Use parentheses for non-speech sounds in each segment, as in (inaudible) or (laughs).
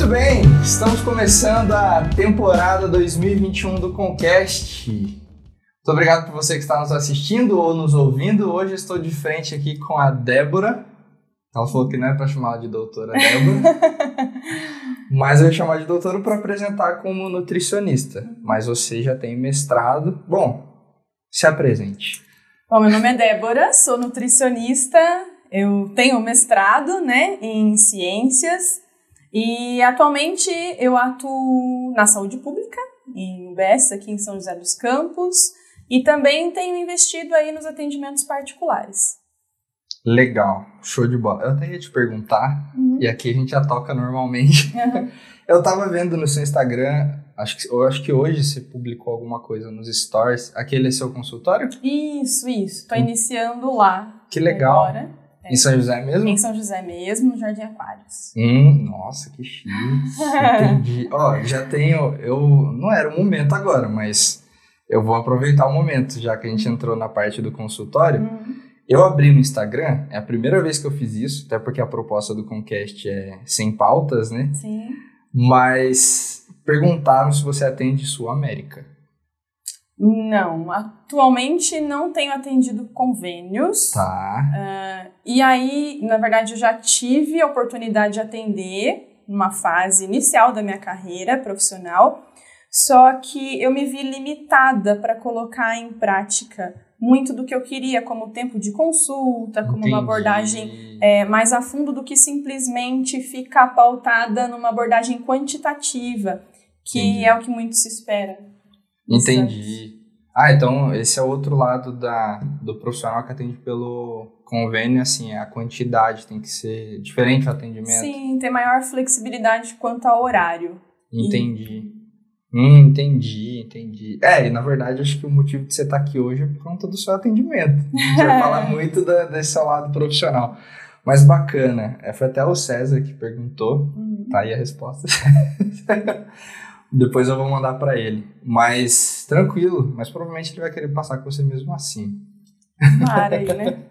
Muito bem, estamos começando a temporada 2021 do Conquest. Muito obrigado por você que está nos assistindo ou nos ouvindo. Hoje estou de frente aqui com a Débora. Ela falou que não é para chamar de doutora Débora, (laughs) mas eu ia chamar de doutora para apresentar como nutricionista. Mas você já tem mestrado. Bom, se apresente. Bom, meu nome é Débora, sou nutricionista. Eu tenho mestrado, né, em ciências e atualmente eu atuo na saúde pública, em UBS, aqui em São José dos Campos, e também tenho investido aí nos atendimentos particulares. Legal, show de bola. Eu até ia te perguntar, uhum. e aqui a gente já toca normalmente. (laughs) Uhum. Eu tava vendo no seu Instagram, acho que, eu acho que hoje você publicou alguma coisa nos stories. Aquele é seu consultório? Isso, isso. Tô hum. iniciando lá. Que legal. Agora. Em São José mesmo? Em São José mesmo, no Jardim Aquários. Hum, nossa, que chique. (laughs) Entendi. Ó, já tenho. Eu não era o momento agora, mas eu vou aproveitar o momento, já que a gente entrou na parte do consultório. Hum. Eu abri no Instagram, é a primeira vez que eu fiz isso, até porque a proposta do Conquest é sem pautas, né? Sim. Mas perguntaram se você atende Sul América. Não, atualmente não tenho atendido convênios. Tá. Uh, e aí, na verdade, eu já tive a oportunidade de atender numa fase inicial da minha carreira profissional, só que eu me vi limitada para colocar em prática muito do que eu queria, como tempo de consulta, como Entendi. uma abordagem é, mais a fundo do que simplesmente ficar pautada numa abordagem quantitativa, que Entendi. é o que muito se espera. Entendi. Ah, então esse é outro lado da, do profissional que atende pelo convênio, assim, a quantidade tem que ser diferente o atendimento. Sim, ter maior flexibilidade quanto ao horário. Entendi. E... Hum, entendi, entendi. É, e na verdade acho que o motivo de você estar aqui hoje é por conta do seu atendimento. A gente vai (laughs) falar muito da, desse seu lado profissional. Mas bacana. É, foi até o César que perguntou. Uhum. Tá aí a resposta. (laughs) Depois eu vou mandar para ele. Mas tranquilo, mas provavelmente ele vai querer passar com você mesmo assim. Para aí, né? (laughs)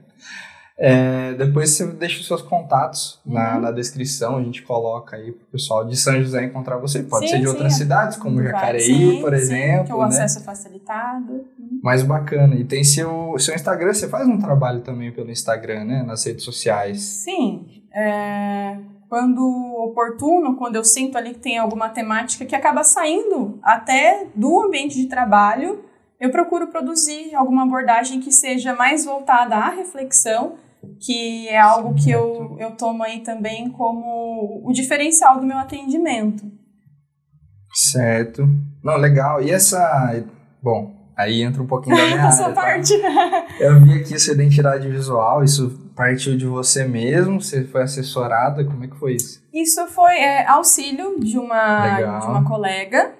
É, depois você deixa os seus contatos uhum. na, na, descrição, a gente coloca aí pro pessoal de São José encontrar você. Pode sim, ser de sim, outras é. cidades, como Jacareí, sim, por exemplo. Que o né? acesso é facilitado. Uhum. Mais bacana. E tem seu, seu Instagram, você faz um trabalho também pelo Instagram, né? Nas redes sociais. Sim. É, quando oportuno, quando eu sinto ali que tem alguma temática que acaba saindo até do ambiente de trabalho, eu procuro produzir alguma abordagem que seja mais voltada à reflexão, que é algo que eu, eu tomo aí também como o diferencial do meu atendimento. Certo. Não, legal. E essa. Bom, aí entra um pouquinho da (laughs) minha área. Tá? parte. Eu vi aqui sua identidade visual, isso partiu de você mesmo? Você foi assessorada? Como é que foi isso? Isso foi é, auxílio de uma, de uma colega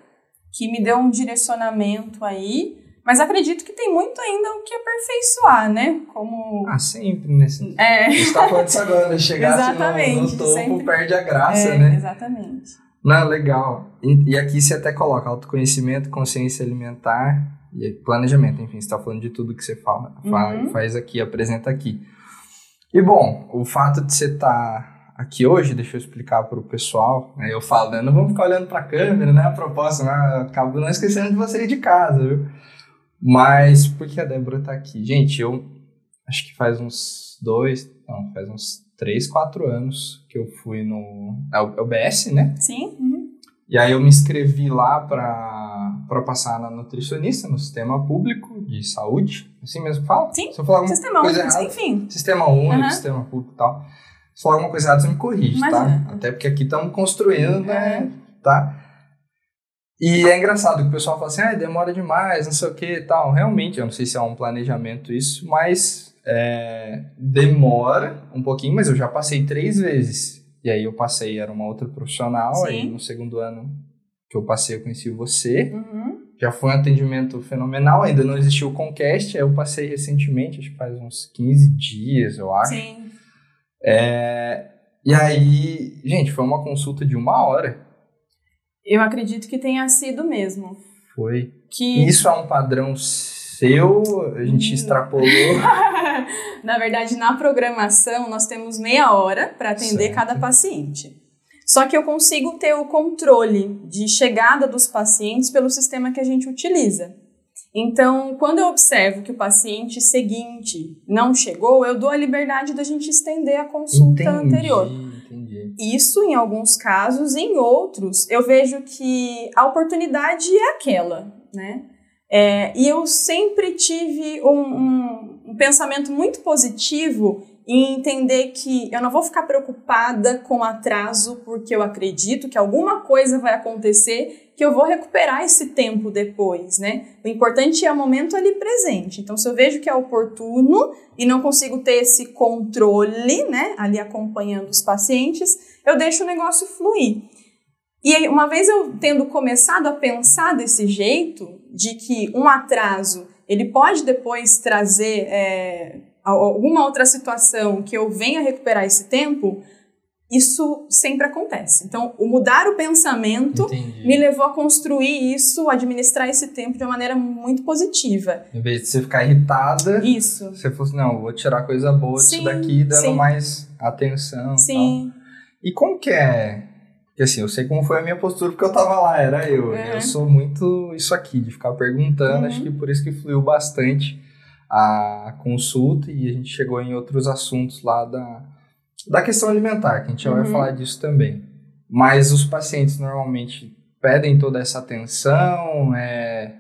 que me deu um direcionamento aí. Mas acredito que tem muito ainda o que aperfeiçoar, né? Como... Ah, sempre nesse. É. A gente tá falando agora, né? Chegasse no, no topo, sempre... perde a graça, é, né? Exatamente. Não, legal. E, e aqui você até coloca autoconhecimento, consciência alimentar e planejamento. Enfim, você está falando de tudo que você fala, uhum. faz aqui, apresenta aqui. E bom, o fato de você estar tá aqui hoje, deixa eu explicar para o pessoal. Né? Eu falo, né? Não vamos ficar olhando para a câmera, né? A proposta, né? acabo não esquecendo de você ir de casa, viu? Mas por que a Débora está aqui? Gente, eu acho que faz uns dois, não, faz uns três, quatro anos que eu fui no. É o, é o BS, né? Sim. Uhum. E aí eu me inscrevi lá para passar na nutricionista, no sistema público de saúde. Assim mesmo fala? Sim, Se eu falar sistema coisa único, errada, enfim. Sistema único, uhum. sistema público e tal. Se falar alguma coisa errada, você me corrige, tá? Até porque aqui estamos construindo, né? Tá? E é engraçado que o pessoal fala assim, ah, demora demais, não sei o que e tal. Realmente, eu não sei se é um planejamento isso, mas é, demora um pouquinho, mas eu já passei três vezes. E aí eu passei, era uma outra profissional, Sim. aí no segundo ano que eu passei eu conheci você. Uhum. Já foi um atendimento fenomenal, ainda não existiu o Conquest, eu passei recentemente, acho que faz uns 15 dias, eu acho. Sim. É, e aí, gente, foi uma consulta de uma hora. Eu acredito que tenha sido mesmo. Foi. Que... Isso é um padrão seu? A gente hum. extrapolou? (laughs) na verdade, na programação, nós temos meia hora para atender certo. cada paciente. Só que eu consigo ter o controle de chegada dos pacientes pelo sistema que a gente utiliza. Então, quando eu observo que o paciente seguinte não chegou, eu dou a liberdade da gente estender a consulta Entendi, anterior. Entendi. Isso em alguns casos, em outros, eu vejo que a oportunidade é aquela, né? É, e eu sempre tive um, um, um pensamento muito positivo em entender que eu não vou ficar preocupada com atraso porque eu acredito que alguma coisa vai acontecer que eu vou recuperar esse tempo depois, né? O importante é o momento ali presente. Então, se eu vejo que é oportuno e não consigo ter esse controle, né, ali acompanhando os pacientes, eu deixo o negócio fluir. E uma vez eu tendo começado a pensar desse jeito, de que um atraso ele pode depois trazer é, alguma outra situação que eu venha recuperar esse tempo, isso sempre acontece. Então, o mudar o pensamento Entendi. me levou a construir isso, administrar esse tempo de uma maneira muito positiva. Em vez de você ficar irritada, Isso. você fosse, não, vou tirar coisa boa disso Sim, daqui, dando sim. mais atenção. e Sim. tal. E como que é? Porque assim, eu sei como foi a minha postura, porque eu tava lá, era eu. Uhum. Eu sou muito isso aqui, de ficar perguntando, Uhum. acho que por isso que fluiu bastante a consulta e a gente chegou em outros assuntos lá da, da questão alimentar, que a gente já vai Uhum. falar disso também. Mas os pacientes normalmente pedem toda essa atenção, é...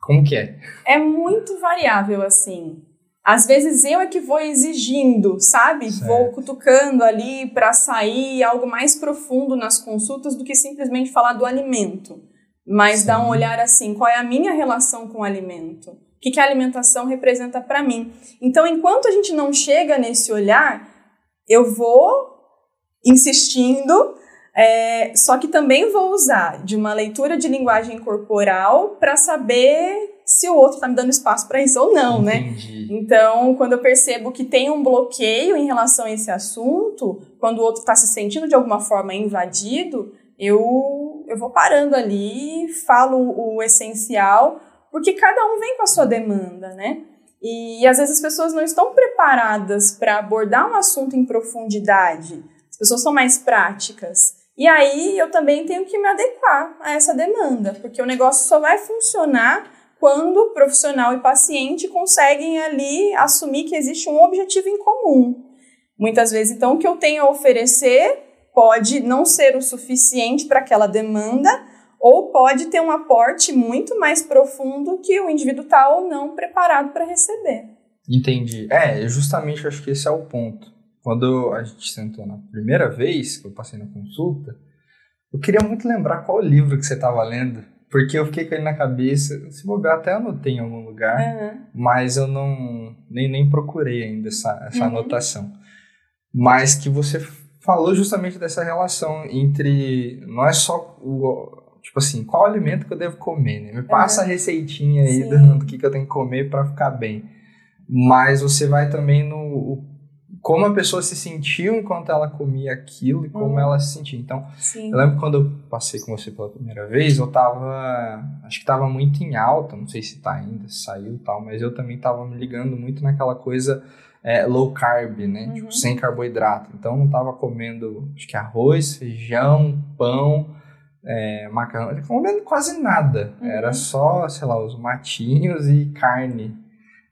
como que é? É muito variável, assim. Às vezes eu é que vou exigindo, sabe? Certo. Vou cutucando ali para sair algo mais profundo nas consultas do que simplesmente falar do alimento. Mas dar um Sim. olhar assim, qual é a minha relação com o alimento? O que, que a alimentação representa para mim? Então, enquanto a gente não chega nesse olhar, eu vou insistindo, é, só que também vou usar de uma leitura de linguagem corporal para saber se o outro está me dando espaço para isso ou não, né? Entendi. Então, quando eu percebo que tem um bloqueio em relação a esse assunto, quando o outro está se sentindo de alguma forma invadido, eu, eu vou parando ali, falo o essencial, porque cada um vem com a sua demanda, né? E, às vezes as pessoas não estão preparadas para abordar um assunto em profundidade. As pessoas são mais práticas. E aí eu também tenho que me adequar a essa demanda, porque o negócio só vai funcionar quando profissional e paciente conseguem ali assumir que existe um objetivo em comum. Muitas vezes, então, o que eu tenho a oferecer pode não ser o suficiente para aquela demanda, ou pode ter um aporte muito mais profundo que o indivíduo está ou não preparado para receber. Entendi. É, justamente eu acho que esse é o ponto. Quando a gente sentou na primeira vez que eu passei na consulta, eu queria muito lembrar qual livro que você estava lendo, porque eu fiquei com ele na cabeça. Se bobear, até anotei em algum lugar, Uhum. mas eu não nem, nem procurei ainda essa, essa Uhum. anotação. Mas que você falou justamente dessa relação entre. Não é só o. Tipo assim, qual alimento que eu devo comer, né? Me passa a receitinha aí do, (laughs) do que, que eu tenho que comer para ficar bem. Mas você vai também no. como a pessoa se sentiu enquanto ela comia aquilo e como Uhum. ela se sentia. Então, Sim. eu lembro quando eu passei com você pela primeira vez, eu tava. Acho que tava muito em alta, não sei se tá ainda, se saiu e tal, mas eu também tava me ligando muito naquela coisa é, low carb, né? Uhum. Tipo, sem carboidrato. Então eu tava comendo, acho que arroz, feijão, pão, é, macarrão, tava comendo quase nada. Uhum. Era só, sei lá, os matinhos e carne.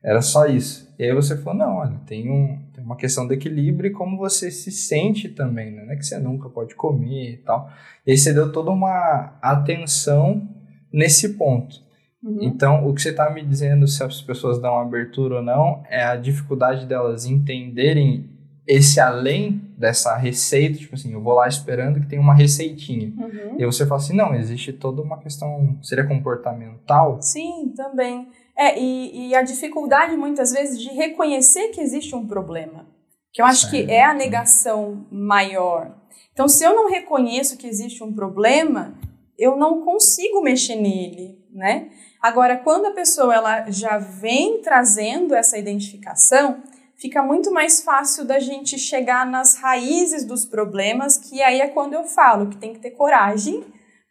Era só isso. E aí você falou, não, olha, tem, um, tem uma questão de equilíbrio e como você se sente também, né? Não é que você nunca pode comer e tal. E aí você deu toda uma atenção nesse ponto. Uhum. Então, o que você está me dizendo, se as pessoas dão abertura ou não, é a dificuldade delas entenderem esse além dessa receita, tipo assim, eu vou lá esperando que tem uma receitinha. Uhum. E você fala assim, não, existe toda uma questão, seria comportamental? Sim, também. É, e, e a dificuldade muitas vezes de reconhecer que existe um problema. Que eu acho que Certo. é a negação maior. Então, se eu não reconheço que existe um problema, eu não consigo mexer nele, né? Agora, quando a pessoa ela já vem trazendo essa identificação, fica muito mais fácil da gente chegar nas raízes dos problemas, que aí é quando eu falo que tem que ter coragem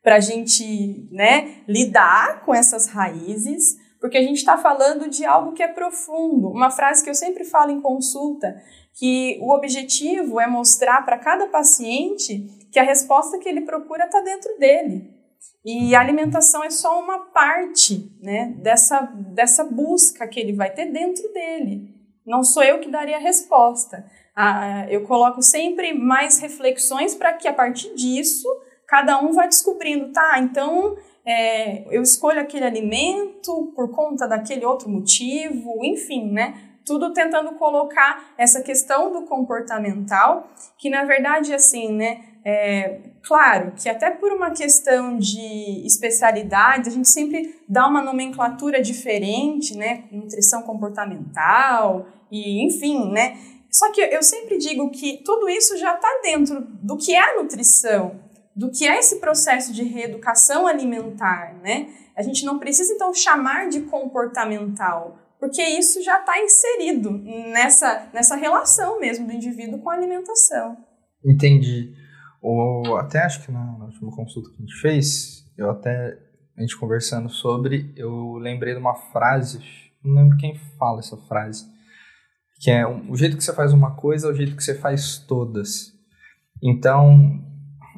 para a gente né, lidar com essas raízes, porque a gente está falando de algo que é profundo. Uma frase que eu sempre falo em consulta que o objetivo é mostrar para cada paciente que a resposta que ele procura está dentro dele. E a alimentação é só uma parte né, dessa, dessa busca que ele vai ter dentro dele. Não sou eu que daria a resposta. Ah, eu coloco sempre mais reflexões para que a partir disso cada um vá descobrindo, tá? Então é, eu escolho aquele alimento por conta daquele outro motivo, enfim, né? Tudo tentando colocar essa questão do comportamental, que na verdade, assim, né? É, claro que até por uma questão de especialidade, a gente sempre dá uma nomenclatura diferente, né? Nutrição comportamental e enfim, né? Só que eu sempre digo que tudo isso já está dentro do que é a nutrição do que é esse processo de reeducação alimentar, né? A gente não precisa então chamar de comportamental, porque isso já está inserido nessa, nessa relação mesmo do indivíduo com a alimentação. Entendi. Ou até acho que na, na última consulta que a gente fez, eu até a gente conversando sobre, eu lembrei de uma frase, não lembro quem fala essa frase, que é o jeito que você faz uma coisa é o jeito que você faz todas. Então,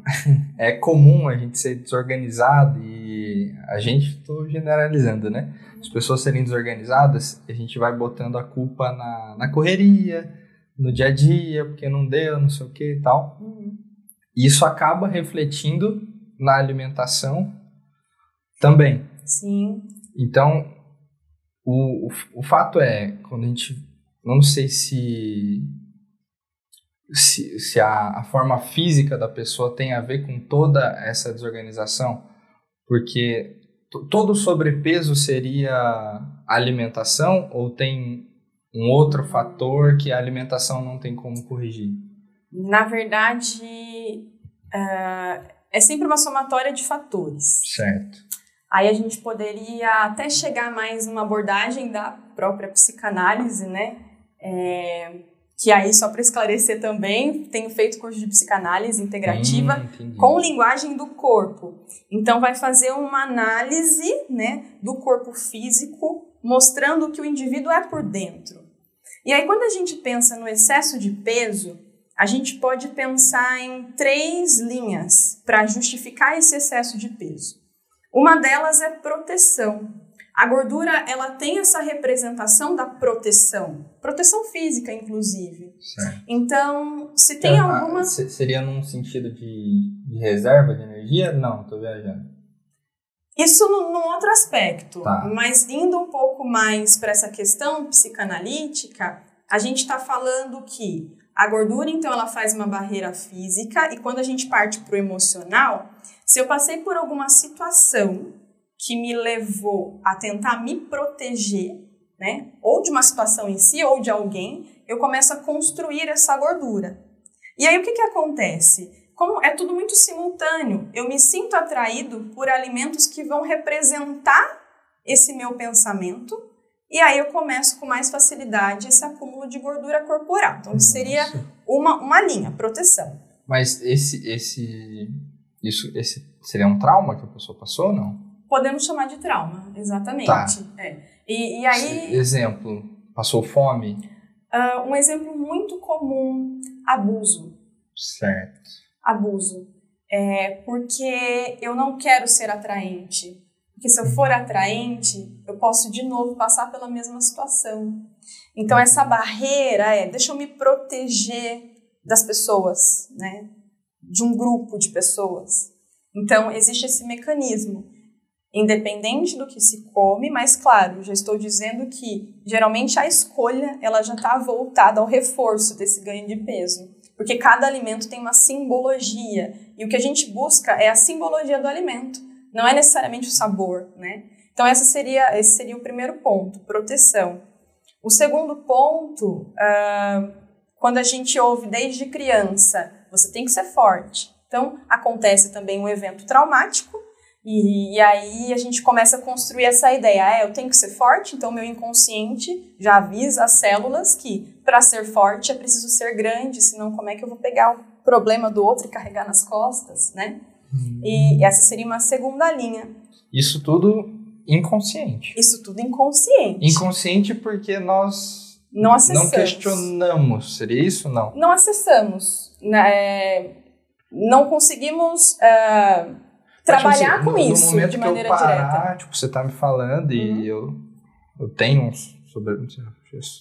(laughs) é comum a gente ser desorganizado e a gente, estou generalizando, né? As pessoas serem desorganizadas, a gente vai botando a culpa na, na correria, no dia a dia, porque não deu, não sei o que e tal. Uhum. E isso acaba refletindo na alimentação também. Sim. Então, o, o, o fato é, quando a gente. Não sei se se, se a, a, forma física da pessoa tem a ver com toda essa desorganização, porque todo sobrepeso seria alimentação ou tem um outro fator que a alimentação não tem como corrigir? Na verdade, uh, é sempre uma somatória de fatores. Certo. Aí a gente poderia até chegar mais numa abordagem da própria psicanálise, né? É, que aí, só para esclarecer também, tenho feito curso de psicanálise integrativa hum, com linguagem do corpo. Então, vai fazer uma análise né, do corpo físico, mostrando o que o indivíduo é por dentro. E aí, quando a gente pensa no excesso de peso, a gente pode pensar em três linhas para justificar esse excesso de peso. Uma delas é proteção. A gordura, ela tem essa representação da proteção, proteção física, inclusive. Certo. Então, se tem então, alguma... Seria num sentido de, de reserva de energia? Não, estou viajando. Isso num outro aspecto, tá. mas indo um pouco mais para essa questão psicanalítica, a gente está falando que a gordura, então, ela faz uma barreira física e quando a gente parte para o emocional, se eu passei por alguma situação que me levou a tentar me proteger, né? Ou de uma situação em si, ou de alguém, eu começo a construir essa gordura. E aí o que, que acontece? Como é tudo muito simultâneo, eu me sinto atraído por alimentos que vão representar esse meu pensamento, e aí eu começo com mais facilidade esse acúmulo de gordura corporal. Então, seria uma, uma linha, proteção. Mas esse, esse, isso, esse seria um trauma que a pessoa passou ou não? Podemos chamar de trauma, exatamente. Tá. É. E, e aí. Exemplo, passou fome? Uh, um exemplo muito comum: abuso. Certo. Abuso. É porque eu não quero ser atraente. Porque se eu for atraente, eu posso de novo passar pela mesma situação. Então, essa barreira é: deixa eu me proteger das pessoas, né? De um grupo de pessoas. Então, existe esse mecanismo independente do que se come, mas claro, já estou dizendo que geralmente a escolha ela já está voltada ao reforço desse ganho de peso, porque cada alimento tem uma simbologia e o que a gente busca é a simbologia do alimento, não é necessariamente o sabor, né? Então essa seria esse seria o primeiro ponto, proteção. O segundo ponto, uh, quando a gente ouve desde criança, você tem que ser forte. Então acontece também um evento traumático e, e, aí a gente começa a construir essa ideia, ah, eu tenho que ser forte, então meu inconsciente já avisa as células que para ser forte é preciso ser grande, senão como é que eu vou pegar o problema do outro e carregar nas costas, né? Hum. E essa seria uma segunda linha. Isso tudo inconsciente. Isso tudo inconsciente. Inconsciente porque nós Não acessamos. Não questionamos, seria isso? Não. Não acessamos. Né? Não conseguimos uh, trabalhar tipo com no, isso no de maneira que eu parar, direta. Tipo, você tá me falando e uhum. eu, eu tenho sobre,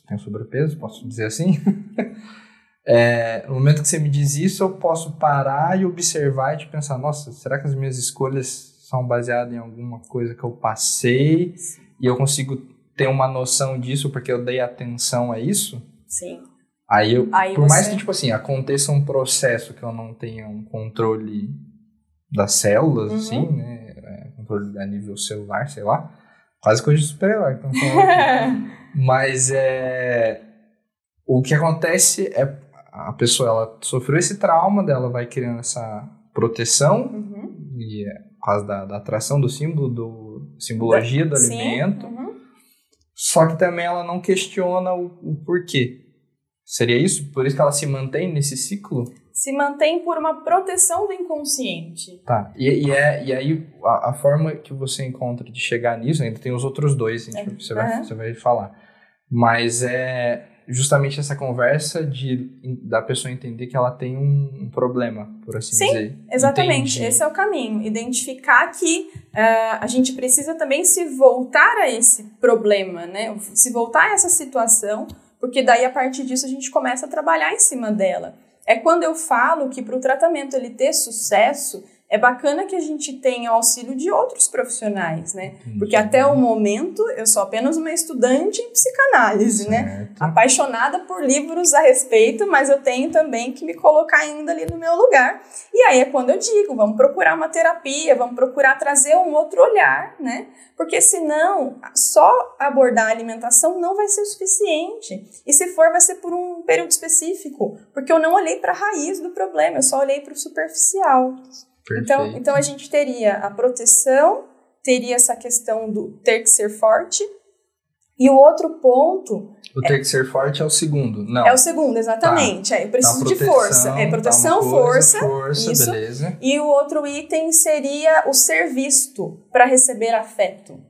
tenho sobrepeso, posso dizer assim. (laughs) é, no momento que você me diz isso, eu posso parar e observar e te pensar, nossa, será que as minhas escolhas são baseadas em alguma coisa que eu passei e eu consigo ter uma noção disso porque eu dei atenção a isso? Sim. Aí, eu, Aí por você... mais que, tipo assim, aconteça um processo que eu não tenha um controle das células, uhum. assim, né? É, controle a nível celular, sei lá. Quase coisa de super-herói que (laughs) Mas é. O que acontece é a pessoa ela sofreu esse trauma dela, vai criando essa proteção, uhum. e é por causa da, da atração do símbolo, do simbologia do Sim. alimento. Uhum. Só que também ela não questiona o, o porquê. Seria isso? Por isso que ela se mantém nesse ciclo? Se mantém por uma proteção do inconsciente. Tá. E, e, é, e aí, a, a, forma que você encontra de chegar nisso, ainda tem os outros dois, gente, é. você, vai, uhum. você vai falar. Mas é justamente essa conversa de, da pessoa entender que ela tem um, problema, por assim Sim, dizer. Sim, exatamente. Esse é o caminho. Identificar que uh, a gente precisa também se voltar a esse problema, né? Se voltar a essa situação porque daí a partir disso a gente começa a trabalhar em cima dela. É quando eu falo que para o tratamento ele ter sucesso, é bacana que a gente tenha auxílio de outros profissionais, né? Porque até o momento eu sou apenas uma estudante em psicanálise, né? certo. né? Apaixonada por livros a respeito, mas eu tenho também que me colocar ainda ali no meu lugar. E aí é quando eu digo, vamos procurar uma terapia, vamos procurar trazer um outro olhar, né? Porque senão, só abordar a alimentação não vai ser o suficiente. E se for, vai ser por um período específico, porque eu não olhei para a raiz do problema, eu só olhei para o superficial. Então, então a gente teria a proteção, teria essa questão do ter que ser forte. E o outro ponto. O ter é, que ser forte é o segundo, não. É o segundo, exatamente. Tá. É, eu preciso proteção, de força. É proteção, tá coisa, força. Força, isso. beleza. E o outro item seria o ser visto para receber afeto.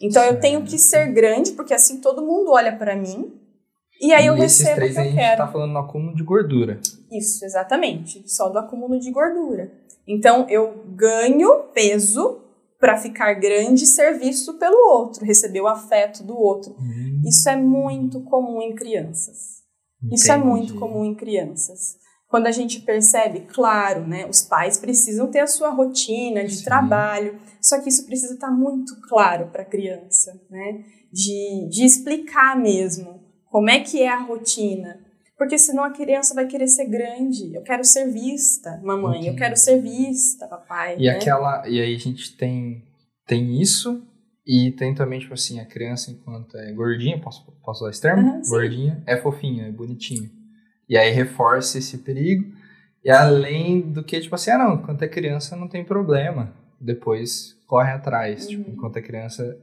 Então certo. eu tenho que ser grande, porque assim todo mundo olha para mim. E aí e eu recebo três o que eu a gente quero. tá falando no acúmulo de gordura. Isso, exatamente. Só do acúmulo de gordura. Então eu ganho peso para ficar grande e ser visto pelo outro, receber o afeto do outro. Hum. Isso é muito comum em crianças. Entendi. Isso é muito comum em crianças. Quando a gente percebe, claro, né, os pais precisam ter a sua rotina de Sim. trabalho, só que isso precisa estar tá muito claro para a criança, né? De, de explicar mesmo como é que é a rotina, porque senão a criança vai querer ser grande. Eu quero ser vista, mamãe. Entendi. Eu quero ser vista, papai. E né? aquela. E aí a gente tem, tem isso. E tem também, tipo assim, a criança enquanto é gordinha, posso, posso usar esse termo? Uhum, gordinha, é fofinha, é bonitinha. E aí reforça esse perigo. E além do que, tipo assim, ah não, enquanto é criança não tem problema. Depois corre atrás. Tipo, uhum. Tipo, enquanto é criança.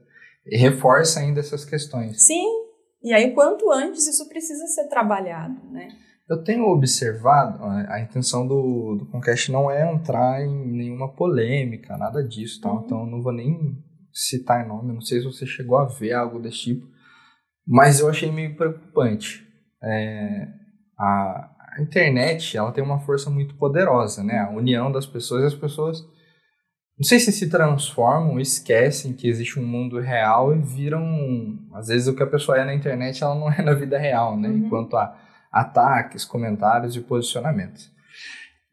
Reforça ainda essas questões. Sim, e aí, quanto antes isso precisa ser trabalhado, né? Eu tenho observado, a intenção do, do Conquest não é entrar em nenhuma polêmica, nada disso, tá? Uhum. então não vou nem citar nome, não sei se você chegou a ver algo desse tipo, mas eu achei meio preocupante. É, a, a internet, ela tem uma força muito poderosa, né? A união das pessoas as pessoas não sei se se transformam, esquecem que existe um mundo real e viram. Às vezes o que a pessoa é na internet ela não (laughs) é na vida real, né? Uhum. Enquanto a ataques, comentários e posicionamentos.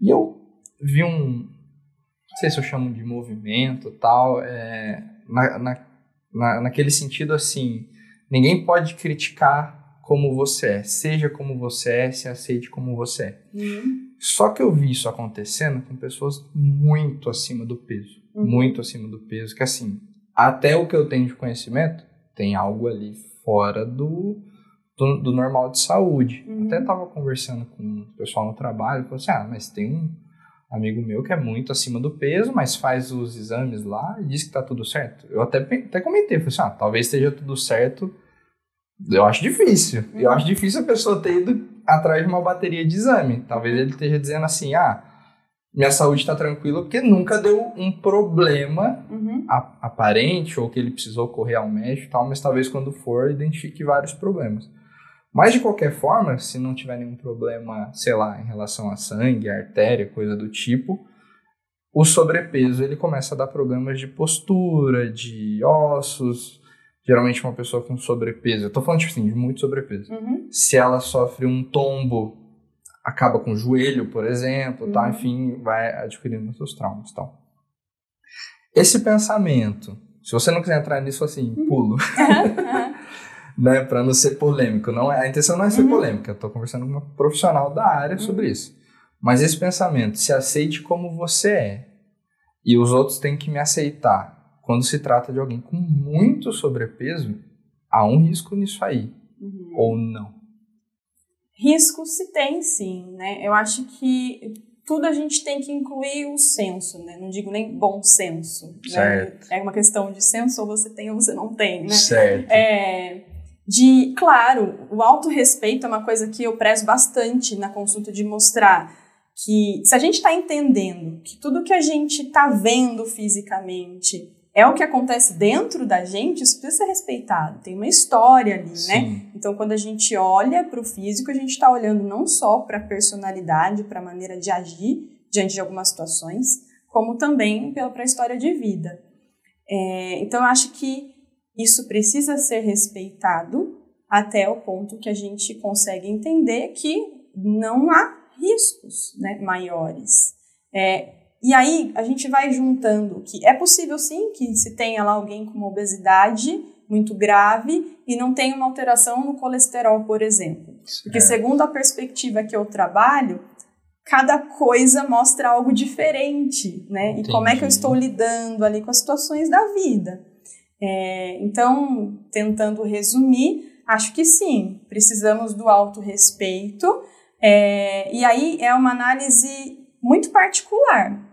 E eu vi um. Não sei se eu chamo de movimento tal, é, na, na, na, naquele sentido assim: ninguém pode criticar como você é, seja como você é, se aceite como você é. Uhum. Só que eu vi isso acontecendo com pessoas muito acima do peso. Uhum. Muito acima do peso. Que assim, até o que eu tenho de conhecimento, tem algo ali fora do, do, do normal de saúde. Uhum. Até tava conversando com o pessoal no trabalho, falou assim: ah, mas tem um amigo meu que é muito acima do peso, mas faz os exames lá e diz que tá tudo certo. Eu até, até comentei, falei assim: ah, talvez esteja tudo certo. Eu acho difícil. Uhum. Eu acho difícil a pessoa ter ido atrás de uma bateria de exame. Talvez ele esteja dizendo assim, ah, minha saúde está tranquila porque nunca deu um problema uhum. aparente ou que ele precisou correr ao médico e tal, mas talvez quando for identifique vários problemas. Mas de qualquer forma, se não tiver nenhum problema, sei lá, em relação a sangue, artéria, coisa do tipo, o sobrepeso ele começa a dar problemas de postura, de ossos. Geralmente uma pessoa com sobrepeso, eu tô falando tipo assim, de muito sobrepeso. Uhum. Se ela sofre um tombo, acaba com o joelho, por exemplo, tá? Uhum. Enfim, vai adquirindo seus traumas, tal. Esse pensamento, se você não quiser entrar nisso assim, Uhum. pulo, (laughs) (laughs) né, para não ser polêmico, não é, a intenção não é ser Uhum. polêmica, eu tô conversando com uma profissional da área sobre isso. Mas esse pensamento, se aceite como você é, e os outros têm que me aceitar. Quando se trata de alguém com muito sobrepeso, há um risco nisso aí, Uhum. ou não. Risco se tem, sim, né? Eu acho que tudo a gente tem que incluir o senso, né? Não digo nem bom senso. né? Certo. É uma questão de senso, ou você tem ou você não tem, né? Certo. É, de, claro, o autorrespeito é uma coisa que eu prezo bastante na consulta de mostrar que se a gente está entendendo que tudo que a gente está vendo fisicamente é o que acontece dentro da gente, isso precisa ser respeitado. Tem uma história ali, né? Sim. Então, quando a gente olha para o físico, a gente está olhando não só para a personalidade, para a maneira de agir diante de algumas situações, como também para a história de vida. É, então, eu acho que isso precisa ser respeitado até o ponto que a gente consegue entender que não há riscos né, maiores. É, e aí a gente vai juntando que é possível sim que se tenha lá alguém com uma obesidade muito grave e não tenha uma alteração no colesterol, por exemplo. Porque Certo. segundo a perspectiva que eu trabalho, cada coisa mostra algo diferente, né? E como é que eu Entendi. estou lidando ali com as situações da vida. É, então, tentando resumir, acho que sim, precisamos do autorrespeito. É, e aí é uma análise muito particular.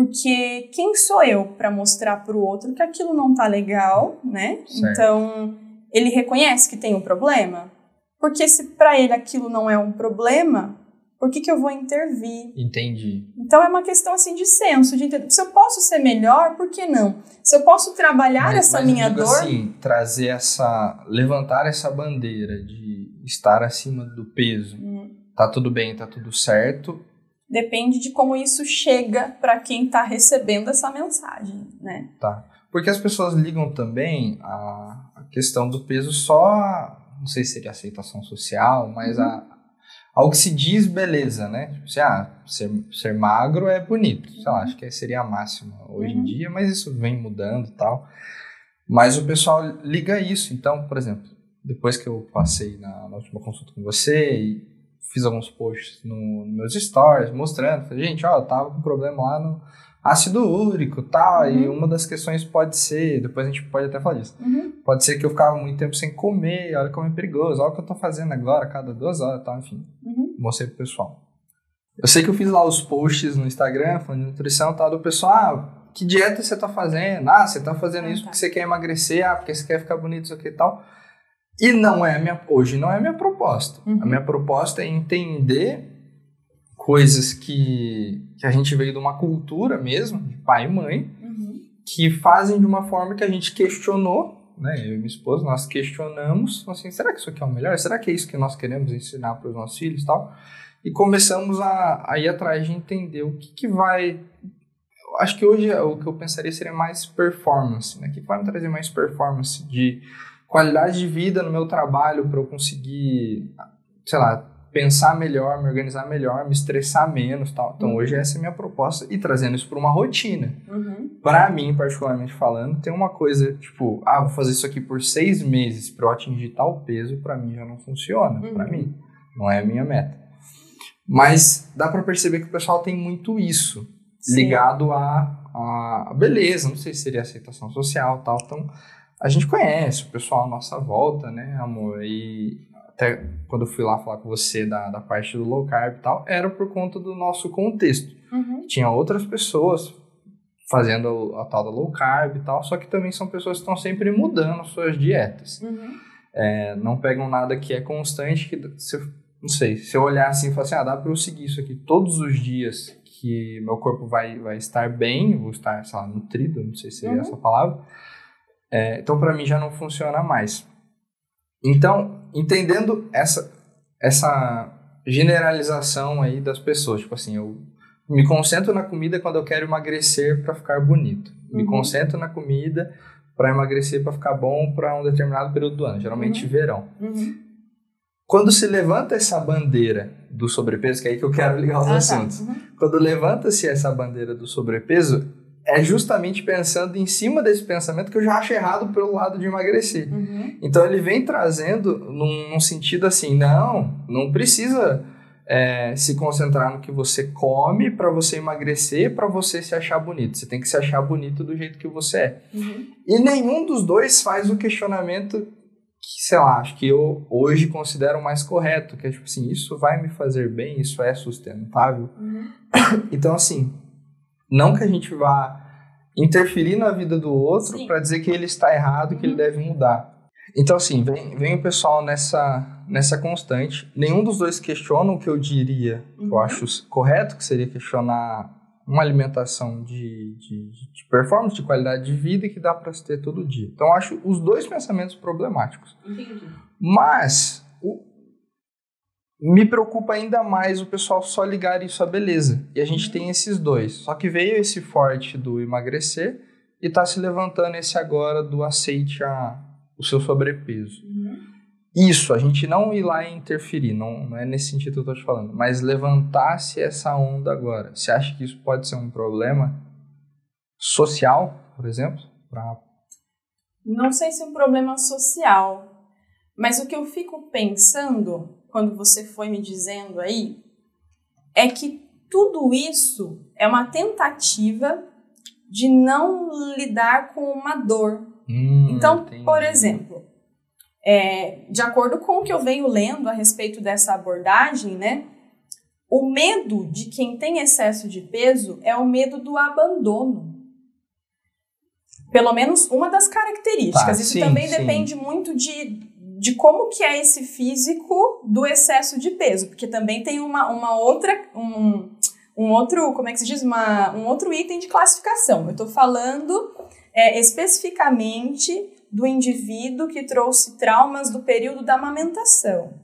Porque quem sou eu para mostrar para o outro que aquilo não tá legal, né? Certo. Então, ele reconhece que tem um problema? Porque se para ele aquilo não é um problema, por que, que eu vou intervir? Entendi. Então é uma questão assim de senso, de entender. Se eu posso ser melhor, por que não? Se eu posso trabalhar Mas- essa mas eu minha digo dor, Assim, trazer essa. levantar essa bandeira de estar acima do peso. Hum. Tá tudo bem, tá tudo certo. Depende de como isso chega para quem está recebendo essa mensagem, né? Tá. Porque as pessoas ligam também a, questão do peso só. a- não sei se seria aceitação social, mas Uhum. a, ao que se diz beleza, né? Tipo assim, ah, ser, ser magro é bonito. Sei lá, acho que seria a máxima hoje em Uhum. dia, mas isso vem mudando e tal. Mas o pessoal liga isso. Então, por exemplo, depois que eu passei na, na última consulta com você e fiz alguns posts no, nos meus stories mostrando, falei, gente, ó, eu tava com problema lá no ácido úrico e tal, e Uhum. uma das questões pode ser, depois a gente pode até falar disso, Uhum. pode ser que eu ficava muito tempo sem comer, olha como é perigoso, olha o que eu tô fazendo agora, cada duas horas e tal, enfim, Uhum. mostrei pro pessoal. Eu sei que eu fiz lá os posts no Instagram, falando de nutrição e tal, do pessoal, ah, que dieta você tá fazendo? Ah, você tá fazendo Ah, isso tá. porque você quer emagrecer, ah, porque você quer ficar bonito, isso aqui e tal. E não é a minha, hoje não é a minha proposta. Uhum. A minha proposta é entender coisas que, que a gente veio de uma cultura mesmo, de pai e mãe, Uhum. que fazem de uma forma que a gente questionou, né? Eu e minha esposa, nós questionamos, assim, será que isso aqui é o melhor? Será que é isso que nós queremos ensinar para os nossos filhos e tal? E começamos a, a ir atrás de entender o que, que vai... Acho que hoje o que eu pensaria seria mais performance, né? O que vai me trazer mais performance de qualidade de vida no meu trabalho para eu conseguir, sei lá, pensar melhor, me organizar melhor, me estressar menos tal. Então Uhum. hoje essa é a minha proposta e trazendo isso para uma rotina Uhum. pra mim, particularmente falando, tem uma coisa, tipo, ah, vou fazer isso aqui por seis meses pra eu atingir tal peso, pra mim já não funciona, Uhum. pra mim. Não é a minha meta. Mas dá pra perceber que o pessoal tem muito isso, Sim. ligado à, à beleza, não sei se seria aceitação social tal. Então, a gente conhece o pessoal à nossa volta, né, amor? E até quando eu fui lá falar com você da, da parte do low carb e tal, era por conta do nosso contexto Uhum. tinha outras pessoas fazendo a tal da low carb e tal, só que também são pessoas que estão sempre mudando suas dietas. Uhum. É, não pegam nada que é constante, que se, não sei, se eu olhar assim e falar assim, ah, dá pra eu seguir isso aqui todos os dias que meu corpo vai, vai estar bem, vou estar, sei lá, nutrido, não sei se seria Uhum. essa palavra, É, então pra mim já não funciona mais. Então, entendendo essa, essa generalização aí das pessoas, tipo assim, eu me concentro na comida quando eu quero emagrecer para ficar bonito. Me uhum. concentro na comida para emagrecer para ficar bom para um determinado período do ano, geralmente uhum. verão. Uhum. Quando se levanta essa bandeira do sobrepeso, que é aí que eu quero ligar os ah, tá. assuntos. Tá. Quando levanta-se essa bandeira do sobrepeso, é justamente pensando em cima desse pensamento que eu já acho errado pelo lado de emagrecer. Uhum. Então ele vem trazendo num, num, sentido assim, não, não precisa é, se concentrar no que você come para você emagrecer, para você se achar bonito. Você tem que se achar bonito do jeito que você é. Uhum. E nenhum dos dois faz o questionamento que, sei lá, acho que eu hoje considero mais correto, que é tipo assim, isso vai me fazer bem, isso é sustentável. Uhum. (coughs) Então assim, não que a gente vá interferir na vida do outro para dizer que ele está errado, que uhum. ele deve mudar. Então, assim, vem, vem o pessoal nessa, nessa constante. Nenhum dos dois questiona o que eu diria, uhum. eu acho correto, que seria questionar uma alimentação de, de, de performance, de qualidade de vida que dá para se ter todo dia. Então, eu acho os dois pensamentos problemáticos. Entendi. Mas, me preocupa ainda mais o pessoal só ligar isso à beleza. E a gente tem esses dois. Só que veio esse forte do emagrecer e está se levantando esse agora do aceite a, o seu sobrepeso. Uhum. Isso, a gente não ir lá e interferir, não, não é nesse sentido que eu estou te falando, mas levantar-se essa onda agora. Você acha que isso pode ser um problema social, por exemplo? Pra... Não sei se é um problema social, mas o que eu fico pensando quando você foi me dizendo aí, é que tudo isso é uma tentativa de não lidar com uma dor. Hum, então, entendi. por exemplo, é, de acordo com o que eu venho lendo a respeito dessa abordagem, né? O medo de quem tem excesso de peso é o medo do abandono. Pelo menos uma das características. Tá, Isso sim, também sim. depende muito de de como que é esse físico do excesso de peso, porque também tem uma, uma outra um, um outro como é que se diz uma, um outro item de classificação. Eu estou falando é, especificamente do indivíduo que trouxe traumas do período da amamentação.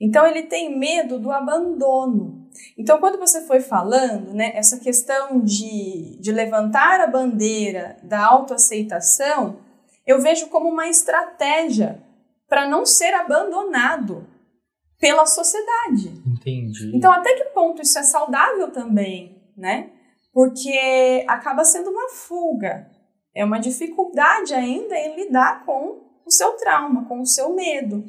Então ele tem medo do abandono. Então quando você foi falando, né, essa questão de, de levantar a bandeira da autoaceitação, eu vejo como uma estratégia para não ser abandonado pela sociedade. Entendi. Então, até que ponto isso é saudável também, né? Porque acaba sendo uma fuga, é uma dificuldade ainda em lidar com o seu trauma, com o seu medo.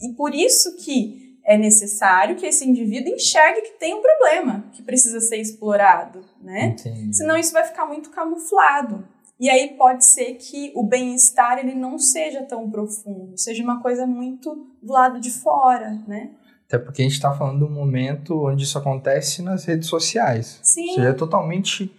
E por isso que é necessário que esse indivíduo enxergue que tem um problema que precisa ser explorado, né? Entendi. Senão isso vai ficar muito camuflado. E aí pode ser que o bem-estar ele não seja tão profundo, seja uma coisa muito do lado de fora, né? Até porque a gente está falando de um momento onde isso acontece nas redes sociais. Sim. Ou seja, é totalmente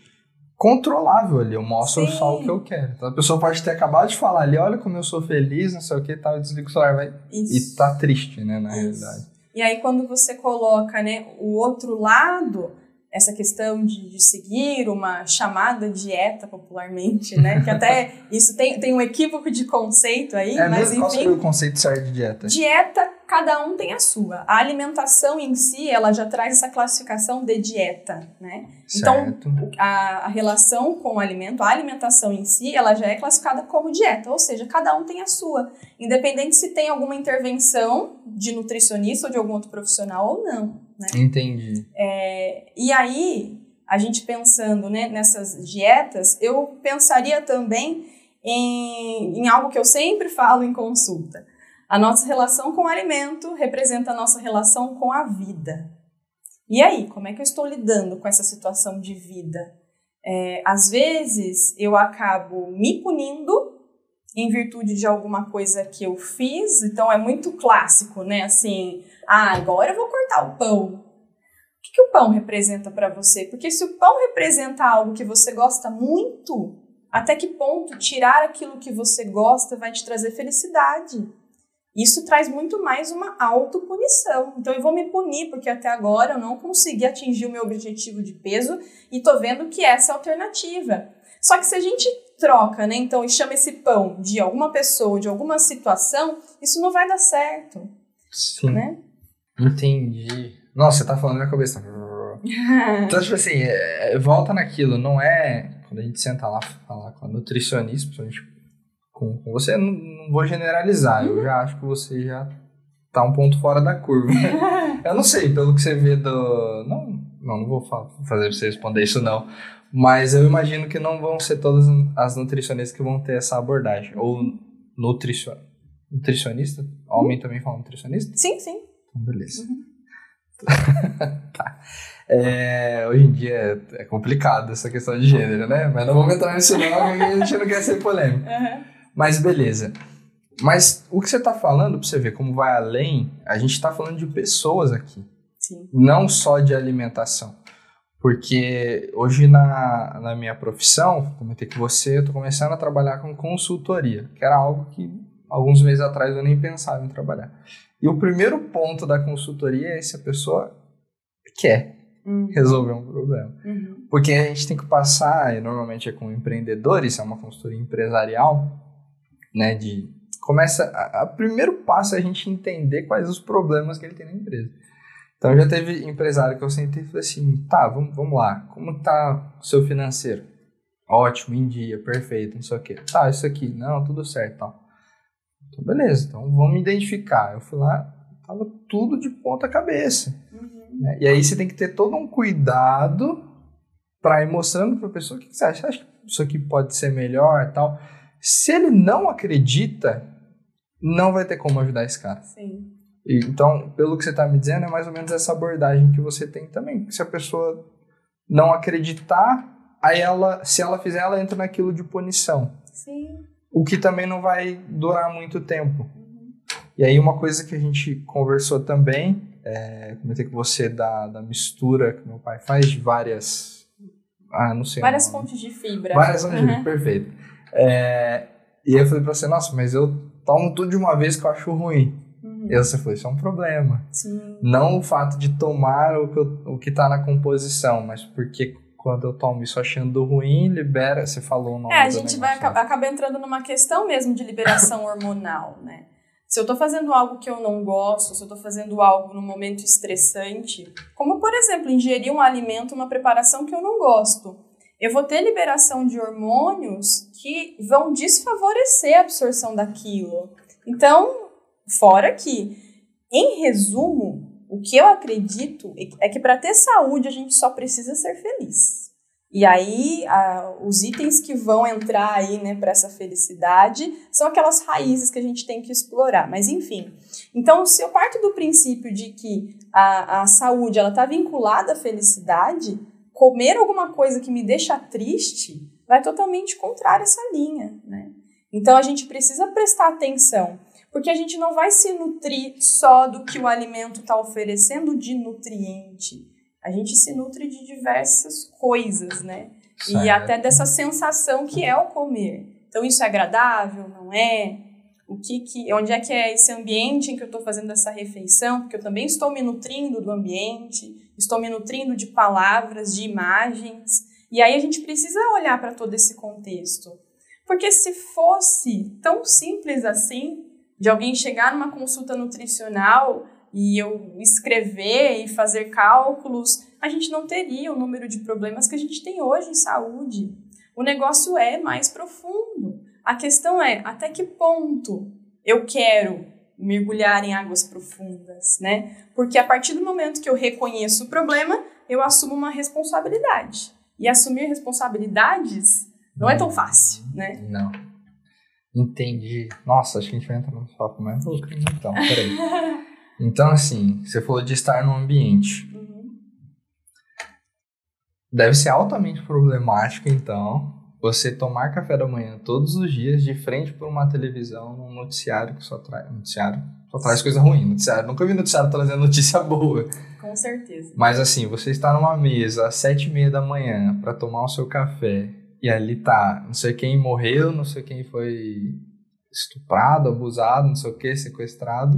controlável ali. Eu mostro Sim. só o que eu quero. Então a pessoa pode ter acabado de falar ali, olha como eu sou feliz, não sei o que, tal, desliga o celular, vai. Isso. E tá triste, né, na Isso. realidade. E aí quando você coloca, né, o outro lado, essa questão de, de, seguir uma chamada dieta popularmente, né? Que (laughs) até isso tem, tem um equívoco de conceito aí, é mas mesmo? enfim. Qual seria o conceito certo de dieta? Dieta, cada um tem a sua. A alimentação em si, ela já traz essa classificação de dieta, né? Então, certo. Então, a, a relação com o alimento, a alimentação em si, ela já é classificada como dieta, ou seja, cada um tem a sua, independente se tem alguma intervenção de nutricionista ou de algum outro profissional ou não. Né? Entendi. É, e aí, a gente pensando né, nessas dietas, eu pensaria também em, em algo que eu sempre falo em consulta. A nossa relação com o alimento representa a nossa relação com a vida. E aí, como é que eu estou lidando com essa situação de vida? É, às vezes eu acabo me punindo em virtude de alguma coisa que eu fiz, então é muito clássico, né? Assim, ah, agora eu vou cortar o pão. O que, que o pão representa para você? Porque se o pão representa algo que você gosta muito, até que ponto tirar aquilo que você gosta vai te trazer felicidade? Isso traz muito mais uma autopunição. Então eu vou me punir porque até agora eu não consegui atingir o meu objetivo de peso e tô vendo que essa é a alternativa. Só que se a gente troca, né? Então, e chama esse pão de alguma pessoa, de alguma situação, isso não vai dar certo. Sim. Né? Entendi. Nossa, você tá falando na minha cabeça. (laughs) Então, tipo assim, é, volta naquilo, não é. Quando a gente senta lá falar com a nutricionista, principalmente com, com você, não, não vou generalizar. Eu já acho que você já tá um ponto fora da curva. (laughs) eu não sei, pelo que você vê do. Não, não, não vou fazer você responder isso, não. Mas eu imagino que não vão ser todas as nutricionistas que vão ter essa abordagem. Ou nutricion... nutricionista? Homem também fala nutricionista? Sim, sim. Então, beleza. Uhum. (laughs) tá. É, hoje em dia é, complicado essa questão de gênero, né? Mas não vamos entrar nisso não, porque a gente não quer ser polêmico. Uhum. Mas beleza. Mas o que você está falando, para você ver como vai além, a gente está falando de pessoas aqui. Sim. Não só de alimentação. Porque hoje na, na minha profissão, comentei com você, eu estou começando a trabalhar com consultoria, que era algo que alguns meses atrás eu nem pensava em trabalhar. E o primeiro ponto da consultoria é se a pessoa quer uhum. resolver um problema. Uhum. Porque a gente tem que passar, e normalmente é com empreendedores, é uma consultoria empresarial, né, de começa a, a primeiro passo é a gente entender quais os problemas que ele tem na empresa. Então já teve empresário que eu sentei e falei assim, tá, vamos, vamos lá, como tá o seu financeiro? Ótimo, em dia, perfeito, não sei o quê. Tá, isso aqui, não, tudo certo, tal. Então beleza, então vamos identificar. Eu fui lá, tava tudo de ponta cabeça. Uhum. Né? E aí você tem que ter todo um cuidado para ir mostrando para a pessoa o que, que você acha. Você acha que isso aqui pode ser melhor tal? Se ele não acredita, não vai ter como ajudar esse cara. Sim. E, então, pelo que você está me dizendo, é mais ou menos essa abordagem que você tem também. Se a pessoa não acreditar, aí ela, se ela fizer, ela entra naquilo de punição. Sim. O que também não vai durar muito tempo. Uhum. E aí uma coisa que a gente conversou também, é, comentei com você da, da mistura que meu pai faz de várias... Ah, não sei. Várias fontes de fibra. Várias fontes de fibra, perfeito. É, e eu falei pra você, nossa, mas eu tomo tudo de uma vez que eu acho ruim. Uhum. E você falou, isso é um problema. Sim. Não o fato de tomar o que, eu, o que tá na composição, mas porque quando eu tomo isso achando ruim, libera, você falou o nome É, a gente vai acaba entrando numa questão mesmo de liberação (coughs) hormonal, né? Se eu tô fazendo algo que eu não gosto, se eu tô fazendo algo num momento estressante, como por exemplo, ingerir um alimento, uma preparação que eu não gosto, eu vou ter liberação de hormônios que vão desfavorecer a absorção daquilo. Então, fora que, em resumo, o que eu acredito é que para ter saúde a gente só precisa ser feliz. E aí, a, os itens que vão entrar aí, né, para essa felicidade são aquelas raízes que a gente tem que explorar. Mas, enfim. Então, se eu parto do princípio de que a, a saúde ela está vinculada à felicidade, comer alguma coisa que me deixa triste vai totalmente contrário essa linha, né? Então a gente precisa prestar atenção, porque a gente não vai se nutrir só do que o alimento está oferecendo de nutriente. A gente se nutre de diversas coisas, né? Certo. E até dessa sensação que é o comer. Então isso é agradável, não é? O que que, onde é que é esse ambiente em que eu estou fazendo essa refeição? Porque eu também estou me nutrindo do ambiente estou me nutrindo de palavras, de imagens. E aí a gente precisa olhar para todo esse contexto. Porque se fosse tão simples assim, de alguém chegar numa consulta nutricional e eu escrever e fazer cálculos, a gente não teria o número de problemas que a gente tem hoje em saúde. O negócio é mais profundo. A questão é até que ponto eu quero mergulhar em águas profundas, né? Porque a partir do momento que eu reconheço o problema, eu assumo uma responsabilidade. E assumir responsabilidades não é tão fácil, né? Não. Entendi. Nossa, acho que a gente vai entrar num papo mais louco. Então, peraí. Então, assim, você falou de estar no ambiente. Uhum. Deve ser altamente problemático, então, você tomar café da manhã todos os dias de frente por uma televisão, num noticiário que só traz. Noticiário só traz coisa ruim. Noticiário. Nunca vi noticiário trazendo notícia boa. Com certeza. Mas assim, você está numa mesa às sete e meia da manhã para tomar o seu café e ali tá, não sei quem morreu, não sei quem foi estuprado, abusado, não sei o que, sequestrado.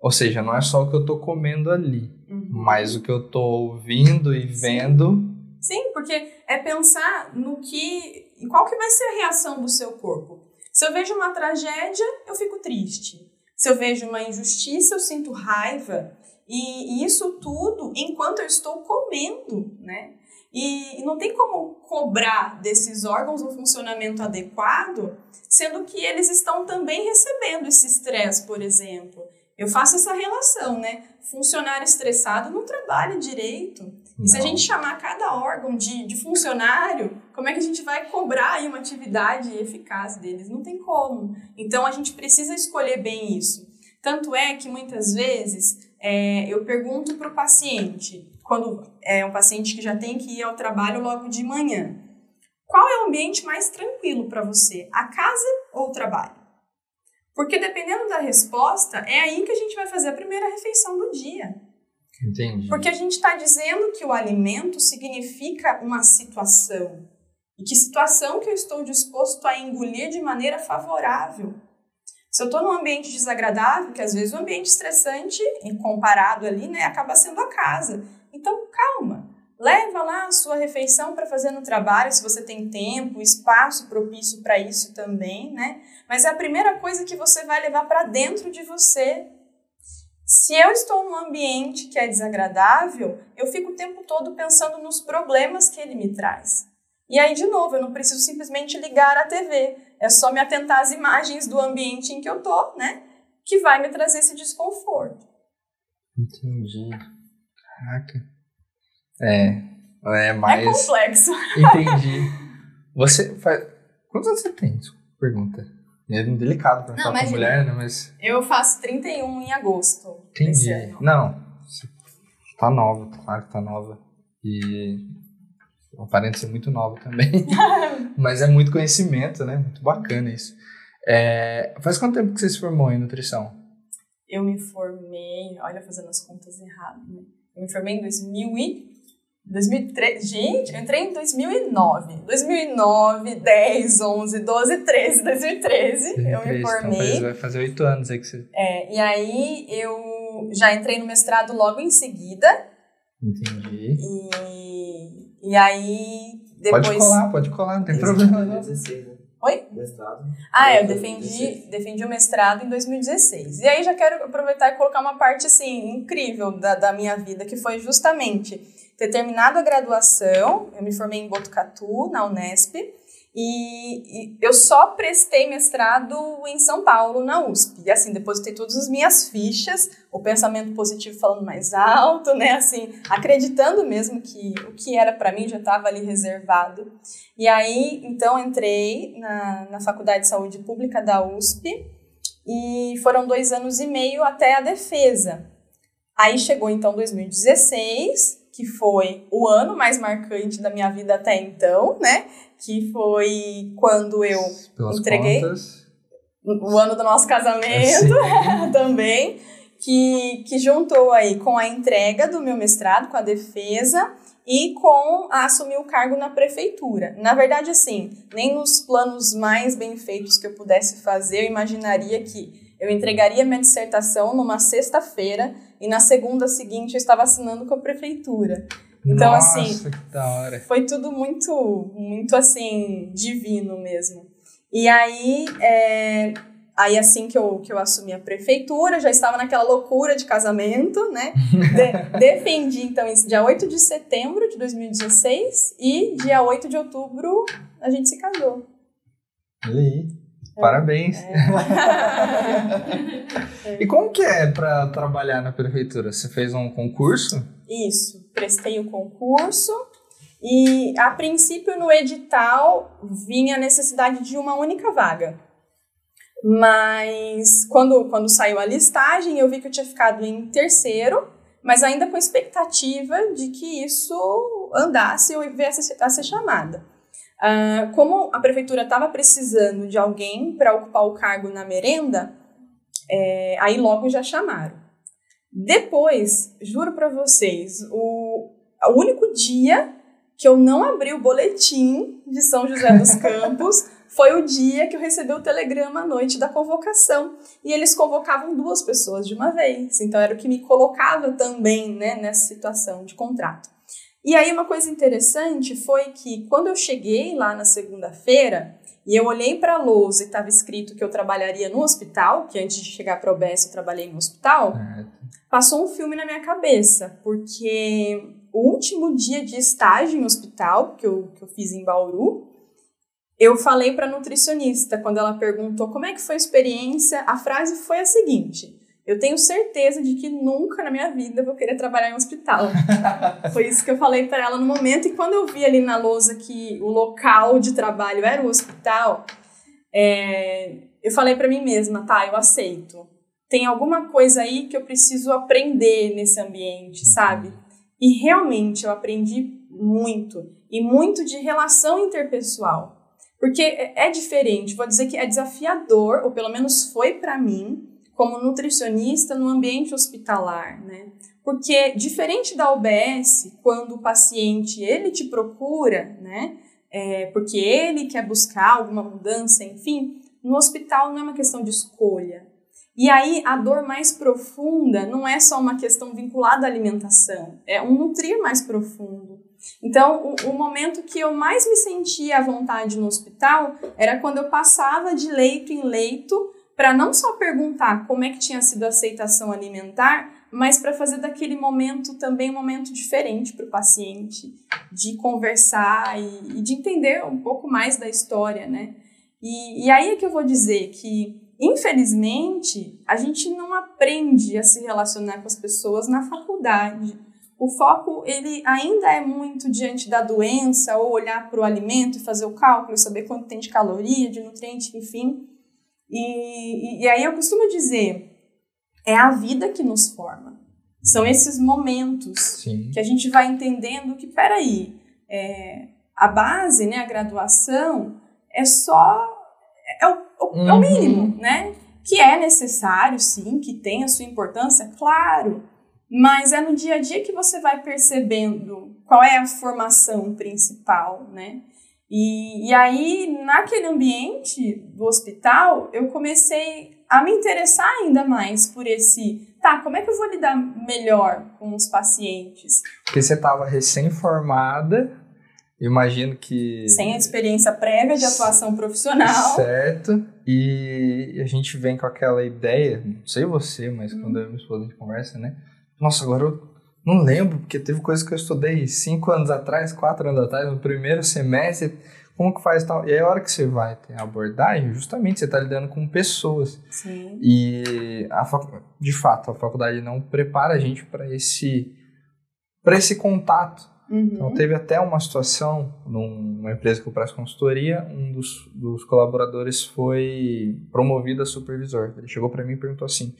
Ou seja, não é só o que eu tô comendo ali, uhum. mas o que eu tô ouvindo e vendo Sim, porque é pensar no que qual que vai ser a reação do seu corpo? Se eu vejo uma tragédia, eu fico triste. Se eu vejo uma injustiça, eu sinto raiva. E, e isso tudo enquanto eu estou comendo, né? E, não tem como cobrar desses órgãos um funcionamento adequado, sendo que eles estão também recebendo esse estresse, por exemplo. Eu faço essa relação, né? Funcionário estressado não trabalha direito. Não. E se a gente chamar cada órgão de, de funcionário, como é que a gente vai cobrar aí uma atividade eficaz deles? Não tem como. Então a gente precisa escolher bem isso. Tanto é que muitas vezes é, eu pergunto para o paciente, quando é um paciente que já tem que ir ao trabalho logo de manhã, qual é o ambiente mais tranquilo para você, a casa ou o trabalho? Porque dependendo da resposta, é aí que a gente vai fazer a primeira refeição do dia. Entendi. Porque a gente está dizendo que o alimento significa uma situação. E que situação que eu estou disposto a engolir de maneira favorável. Se eu estou num ambiente desagradável, que às vezes o um ambiente estressante, comparado ali, né, acaba sendo a casa. Então, calma. Leva lá a sua refeição para fazer no trabalho, se você tem tempo, espaço propício para isso também, né? Mas é a primeira coisa que você vai levar para dentro de você. Se eu estou num ambiente que é desagradável, eu fico o tempo todo pensando nos problemas que ele me traz. E aí, de novo, eu não preciso simplesmente ligar a TV. É só me atentar às imagens do ambiente em que eu tô, né? Que vai me trazer esse desconforto. Entendi. Caraca. É. É mais. É complexo. (laughs) Entendi. Você faz. Quantos anos você tem? Pergunta. É delicado perguntar pra mulher, né? Mas. Eu faço 31 em agosto. Entendi. Não. Você tá nova, claro que tá nova. E aparenta ser muito nova também. (laughs) Mas é muito conhecimento, né? Muito bacana isso. É, faz quanto tempo que você se formou em nutrição? Eu me formei, olha, fazendo as contas erradas, né? Eu me formei em 2000 e 2003, gente, eu entrei em 2009. 2009, 10, 11, 12, 13, 2013, 2013 eu me formei. Então vai fazer oito anos aí que você... É, e aí eu já entrei no mestrado logo em seguida. Entendi. E, e aí depois... Pode colar, pode colar, não tem problema não. Oi? Mestrado. Ah, eu defendi, defendi o mestrado em 2016. E aí já quero aproveitar e colocar uma parte, assim, incrível da, da minha vida, que foi justamente ter terminado a graduação, eu me formei em Botucatu, na Unesp, e, eu só prestei mestrado em São Paulo, na USP. E assim, depositei todas as minhas fichas, o pensamento positivo falando mais alto, né? Assim, acreditando mesmo que o que era para mim já estava ali reservado. E aí, então, entrei na, na Faculdade de Saúde Pública da USP e foram dois anos e meio até a defesa. Aí chegou então 2016, que foi o ano mais marcante da minha vida até então, né? Que foi quando eu Pelas entreguei contas. o ano do nosso casamento (laughs) também, que, que juntou aí com a entrega do meu mestrado, com a defesa e com a assumir o cargo na prefeitura. Na verdade, assim, nem nos planos mais bem feitos que eu pudesse fazer, eu imaginaria que eu entregaria minha dissertação numa sexta-feira e na segunda seguinte eu estava assinando com a prefeitura. Então, Nossa, assim, que da hora. foi tudo muito, muito assim, divino mesmo. E aí, é, aí assim que eu, que eu assumi a prefeitura, já estava naquela loucura de casamento, né? De, (laughs) defendi, então, isso dia 8 de setembro de 2016 e dia 8 de outubro a gente se casou. Olha aí. Parabéns. É. (laughs) e como que é para trabalhar na prefeitura? Você fez um concurso? Isso, prestei o concurso e a princípio no edital vinha a necessidade de uma única vaga. Mas quando, quando saiu a listagem, eu vi que eu tinha ficado em terceiro, mas ainda com expectativa de que isso andasse e eu viesse a ser chamada. Uh, como a prefeitura estava precisando de alguém para ocupar o cargo na merenda, é, aí logo já chamaram. Depois, juro para vocês, o, o único dia que eu não abri o boletim de São José dos (laughs) Campos foi o dia que eu recebi o telegrama à noite da convocação. E eles convocavam duas pessoas de uma vez. Então era o que me colocava também né, nessa situação de contrato. E aí uma coisa interessante foi que quando eu cheguei lá na segunda-feira e eu olhei para a lousa e estava escrito que eu trabalharia no hospital, que antes de chegar para o OBS eu trabalhei no hospital, é. passou um filme na minha cabeça, porque o último dia de estágio em hospital que eu, que eu fiz em Bauru, eu falei para a nutricionista, quando ela perguntou como é que foi a experiência, a frase foi a seguinte: eu tenho certeza de que nunca na minha vida eu vou querer trabalhar em um hospital. (laughs) Foi isso que eu falei para ela no momento. E quando eu vi ali na lousa que o local de trabalho era o hospital, é, eu falei para mim mesma, tá, eu aceito. Tem alguma coisa aí que eu preciso aprender nesse ambiente, sabe? E realmente eu aprendi muito. E muito de relação interpessoal. Porque é, é diferente, vou dizer que é desafiador, ou pelo menos foi para mim, como nutricionista no ambiente hospitalar, né? Porque diferente da UBS, quando o paciente ele te procura, né? É, porque ele quer buscar alguma mudança, enfim, no hospital não é uma questão de escolha. E aí a dor mais profunda não é só uma questão vinculada à alimentação, é um nutrir mais profundo. Então, o, o, momento que eu mais me sentia à vontade no hospital era quando eu passava de leito em leito para não só perguntar como é que tinha sido a aceitação alimentar, mas para fazer daquele momento também um momento diferente para o paciente, de conversar e, e, de entender um pouco mais da história, né? E, e aí é que eu vou dizer que, infelizmente, a gente não aprende a se relacionar com as pessoas na faculdade. O foco ele ainda é muito diante da doença ou olhar para o alimento e fazer o cálculo, saber quanto tem de caloria, de nutriente, enfim. E, e, e, aí eu costumo dizer, é a vida que nos forma. São esses momentos Sim. que a gente vai entendendo que, peraí, é, a base, né, a graduação, é só. É o, uhum. é o mínimo, né? Que é necessário, sim, que tem a sua importância, claro. Mas é no dia a dia que você vai percebendo qual é a formação principal, né? E, e aí, naquele ambiente do hospital, eu comecei a me interessar ainda mais por esse, tá, como é que eu vou lidar melhor com os pacientes? Porque você estava recém-formada, imagino que... Sem a experiência prévia de atuação profissional. Certo, e a gente vem com aquela ideia, não sei você, mas hum. quando eu e minha esposa a gente conversa, né? Nossa, agora eu não lembro, porque teve coisa que eu estudei cinco anos atrás, quatro anos atrás, no primeiro semestre. Como que faz tal? E aí, a hora que você vai ter abordagem, justamente você está lidando com pessoas. Sim. E, a de fato, a faculdade não prepara a gente para esse, para esse contato. Uhum. Então, teve até uma situação numa empresa que eu presto consultoria, um dos, dos colaboradores foi promovido a supervisor. Ele chegou para mim e perguntou assim: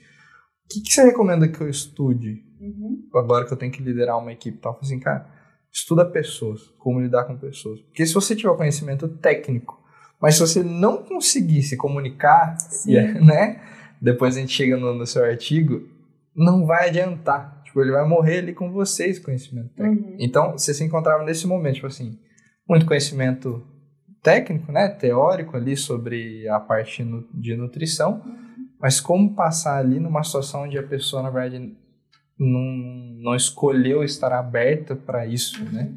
o que, que você recomenda que eu estude Uhum. Agora que eu tenho que liderar uma equipe tal, assim, cara, estuda pessoas, como lidar com pessoas. Porque se você tiver conhecimento técnico, mas se você não conseguir se comunicar, (laughs) né? Depois a gente chega no, no, seu artigo, não vai adiantar. Tipo, ele vai morrer ali com você esse conhecimento técnico. Uhum. Então, você se encontrava nesse momento, tipo assim, muito conhecimento técnico, né? Teórico ali sobre a parte de nutrição, uhum. Mas como passar ali numa situação onde a pessoa, na verdade, não, não escolheu estar aberta para isso, uhum. né?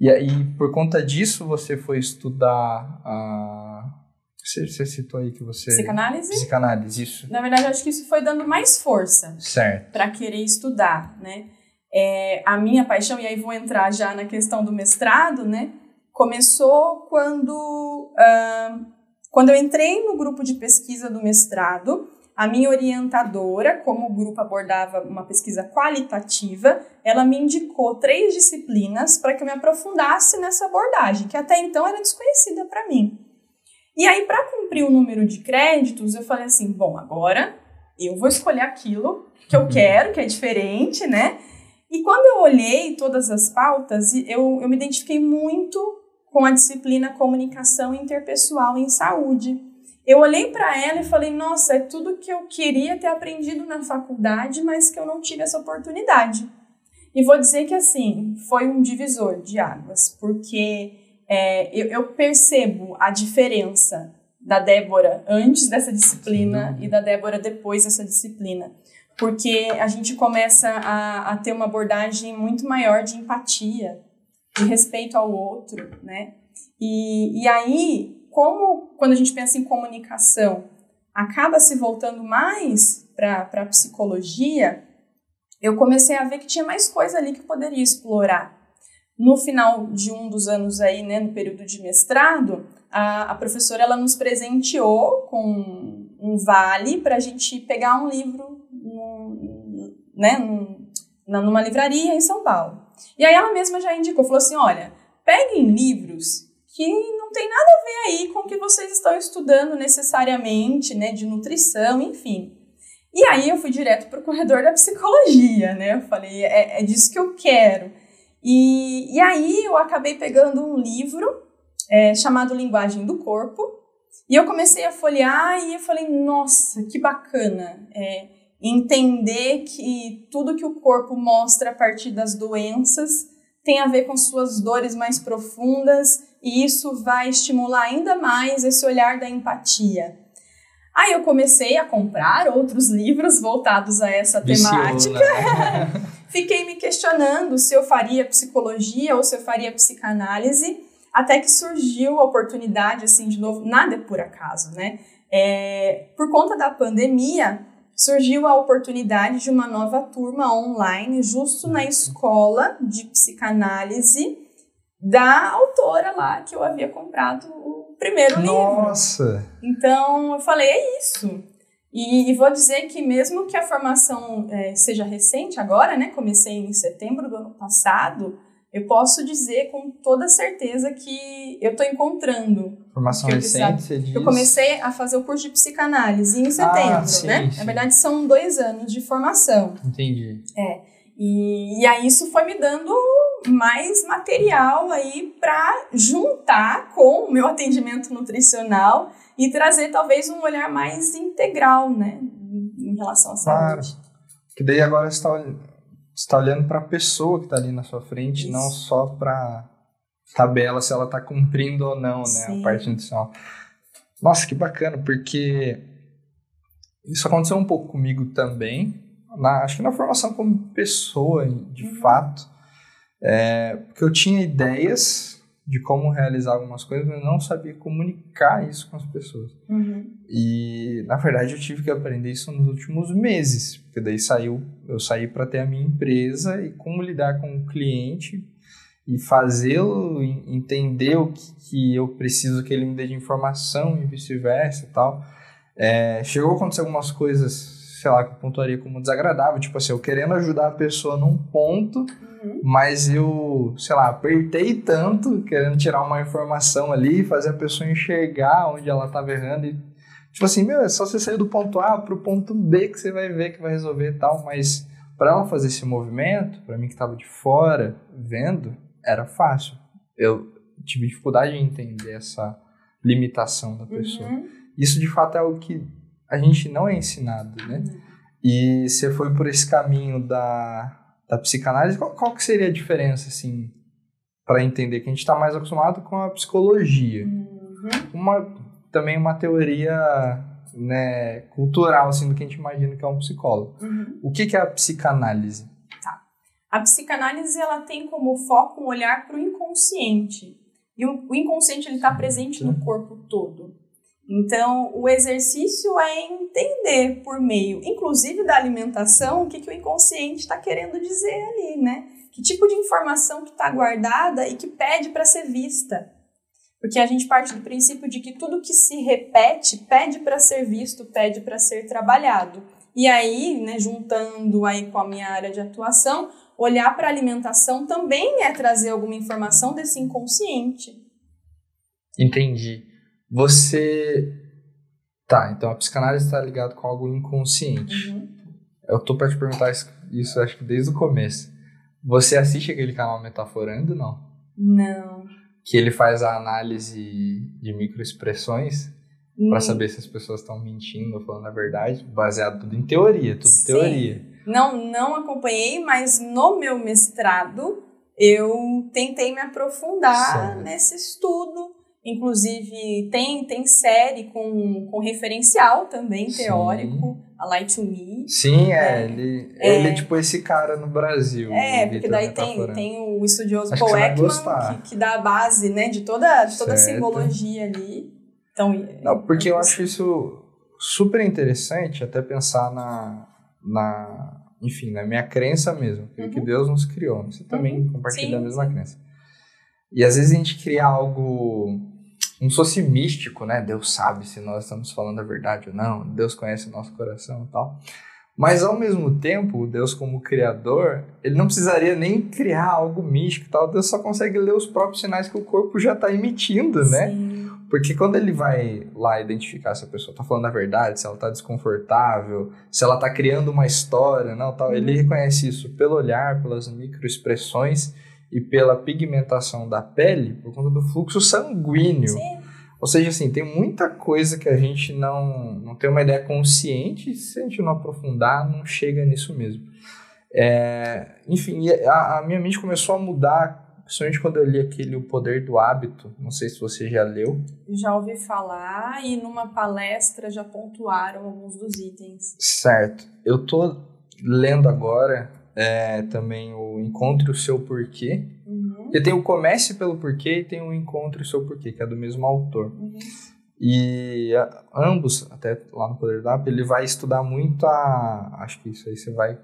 E aí, por conta disso, você foi estudar a. Você, você citou aí que você. Psicanálise? Psicanálise, isso. Na verdade, acho que isso foi dando mais força. Certo. Para querer estudar, né? É, a minha paixão, e aí vou entrar já na questão do mestrado, né? Começou quando, uh, quando eu entrei no grupo de pesquisa do mestrado a minha orientadora, como o grupo abordava uma pesquisa qualitativa, ela me indicou três disciplinas para que eu me aprofundasse nessa abordagem, que até então era desconhecida para mim. E aí, para cumprir o número de créditos, eu falei assim: bom, agora eu vou escolher aquilo que eu (laughs) quero, que é diferente, né? E quando eu olhei todas as pautas, eu, eu me identifiquei muito com a disciplina Comunicação Interpessoal em Saúde eu olhei para ela e falei: nossa, é tudo que eu queria ter aprendido na faculdade, mas que eu não tive essa oportunidade. E vou dizer que, assim, foi um divisor de águas, porque é, eu, eu, percebo a diferença da Débora antes dessa disciplina e da Débora depois dessa disciplina. porque a gente começa a, a ter uma abordagem muito maior de empatia, de respeito ao outro, né? E, e aí, como quando a gente pensa em comunicação, acaba se voltando mais para a psicologia, eu comecei a ver que tinha mais coisa ali que eu poderia explorar. No final de um dos anos aí, né, no período de mestrado, a, a professora ela nos presenteou com um vale para a gente pegar um livro num, né, num, numa livraria em São Paulo. E aí ela mesma já indicou, falou assim, olha, peguem livros que não tem nada a ver aí com o que vocês estão estudando necessariamente, né, de nutrição, enfim. E aí eu fui direto para o corredor da psicologia, né? Eu falei, é, é disso que eu quero. E, e aí eu acabei pegando um livro é, chamado Linguagem do Corpo, e eu comecei a folhear e eu falei, nossa, que bacana. É, entender que tudo que o corpo mostra a partir das doenças tem a ver com suas dores mais profundas e isso vai estimular ainda mais esse olhar da empatia. Aí eu comecei a comprar outros livros voltados a essa temática. (laughs) Fiquei me questionando se eu faria psicologia ou se eu faria psicanálise, até que surgiu a oportunidade, assim, de novo, nada é por acaso, né? É, por conta da pandemia, surgiu a oportunidade de uma nova turma online, justo na escola de psicanálise da autora lá que eu havia comprado o primeiro Nossa. livro. Nossa! Então eu falei, é isso. E, e, vou dizer que mesmo que a formação é, seja recente agora, né? Comecei em setembro do ano passado, eu posso dizer com toda certeza que eu estou encontrando. Formação recente, você diz? Eu comecei a fazer o curso de psicanálise em setembro, ah, sim, né? Sim. Na verdade, são dois anos de formação. Entendi. É. E, e aí isso foi me dando mais material aí para juntar com o meu atendimento nutricional e trazer talvez um olhar mais integral, né, em relação à saúde. Claro. Que daí agora você está está olhando para a pessoa que está ali na sua frente, Isso. não só para tabela se ela está cumprindo ou não, né, Sim. a parte nutricional. Nossa, que bacana, porque isso aconteceu um pouco comigo também, na, acho que na formação como pessoa, de uhum. fato, é, porque eu tinha ideias de como realizar algumas coisas, mas não sabia comunicar isso com as pessoas. Uhum. E na verdade eu tive que aprender isso nos últimos meses, porque daí saiu, eu saí para ter a minha empresa e como lidar com o cliente e fazê-lo entender o que, que, eu preciso que ele me dê de informação e vice-versa e tal. É, chegou a acontecer algumas coisas sei lá, que eu pontuaria como desagradável. Tipo assim, eu querendo ajudar a pessoa num ponto, uhum. mas eu, sei lá, apertei tanto, querendo tirar uma informação ali, fazer a pessoa enxergar onde ela estava errando. E, tipo assim, meu, é só você sair do ponto A pro ponto B que você vai ver que vai resolver e tal. Mas para ela fazer esse movimento, para mim que estava de fora, vendo, era fácil. Eu tive dificuldade em entender essa limitação da pessoa. Uhum. Isso de fato é algo que a gente não é ensinado, né? E você foi por esse caminho da, da psicanálise, qual, qual que seria a diferença, assim, para entender que a gente está mais acostumado com a psicologia? Uhum. Uma, também uma teoria né, cultural, assim, do que a gente imagina que é um psicólogo. Uhum. O que, que é a psicanálise? Tá. A psicanálise, ela tem como foco um olhar para o inconsciente. E o, o inconsciente, ele está presente no corpo todo. Então, o exercício é entender por meio, inclusive da alimentação, o que, que o inconsciente está querendo dizer ali, né? Que tipo de informação que está guardada e que pede para ser vista. Porque a gente parte do princípio de que tudo que se repete pede para ser visto, pede para ser trabalhado. E aí, né, juntando aí com a minha área de atuação, olhar para a alimentação também é trazer alguma informação desse inconsciente. Entendi. Você. Tá, então a psicanálise está ligada com algo inconsciente. Uhum. Eu tô para te perguntar isso, isso, acho que desde o começo. Você assiste aquele canal Metaforando, não? Não. Que ele faz a análise de microexpressões para hum. saber se as pessoas estão mentindo ou falando a verdade, baseado tudo em teoria, tudo Sim. teoria. Não, não acompanhei, mas no meu mestrado eu tentei me aprofundar certo. nesse estudo Inclusive, tem, tem série com, com referencial também, Sim. teórico, a Light to Me. Sim, é, é. Ele, é. ele é tipo esse cara no Brasil. É, porque daí tem, tem o estudioso Acho Paul que Ekman, que, que, dá a base né, de toda, de toda a simbologia ali. Então, Não, porque eu acho isso super interessante até pensar na, na enfim, na minha crença mesmo, uhum. que Deus nos criou. Você também uhum. compartilha sim, a mesma sim. crença. E às vezes a gente cria algo um fosse místico, né? Deus sabe se nós estamos falando a verdade ou não, Deus conhece o nosso coração e tal. Mas ao mesmo tempo, Deus como criador, ele não precisaria nem criar algo místico e tal, Deus só consegue ler os próprios sinais que o corpo já está emitindo, né? Sim. Porque quando ele vai lá identificar se a pessoa está falando a verdade, se ela está desconfortável, se ela está criando uma história, não, tal, ele uhum. reconhece isso pelo olhar, pelas microexpressões e pela pigmentação da pele por conta do fluxo sanguíneo. Sim. Ou seja, assim, tem muita coisa que a gente não, não tem uma ideia consciente, se a gente não aprofundar, não chega nisso mesmo. É, enfim, a, a, minha mente começou a mudar, principalmente quando eu li aquele O Poder do Hábito. Não sei se você já leu. Já ouvi falar e numa palestra já pontuaram alguns dos itens. Certo. Eu tô lendo agora é, também o Encontre o Seu Porquê. Uhum. Porque tem o Comece pelo Porquê e tem o Encontre o Seu Porquê, que é do mesmo autor. Uhum. E a, ambos, até lá no Poder da App, ele vai estudar muito a. Acho que isso aí você vai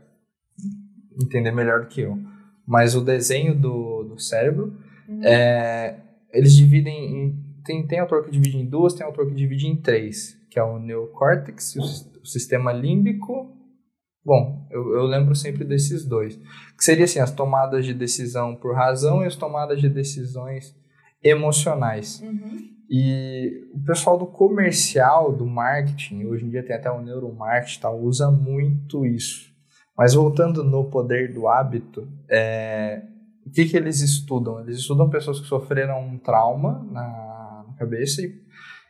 entender melhor do que eu. Mas o desenho do, do cérebro, uhum. é, eles dividem em. Tem, tem autor que divide em duas, tem autor que divide em três, que é o neocórtex, o, o sistema límbico Bom, eu, eu, lembro sempre desses dois. Que seria assim, as tomadas de decisão por razão e as tomadas de decisões emocionais. Uhum. E o pessoal do comercial, do marketing, hoje em dia tem até o neuromarketing, tal, usa muito isso. Mas voltando no poder do hábito, é, o que, que eles estudam? Eles estudam pessoas que sofreram um trauma na, na cabeça e,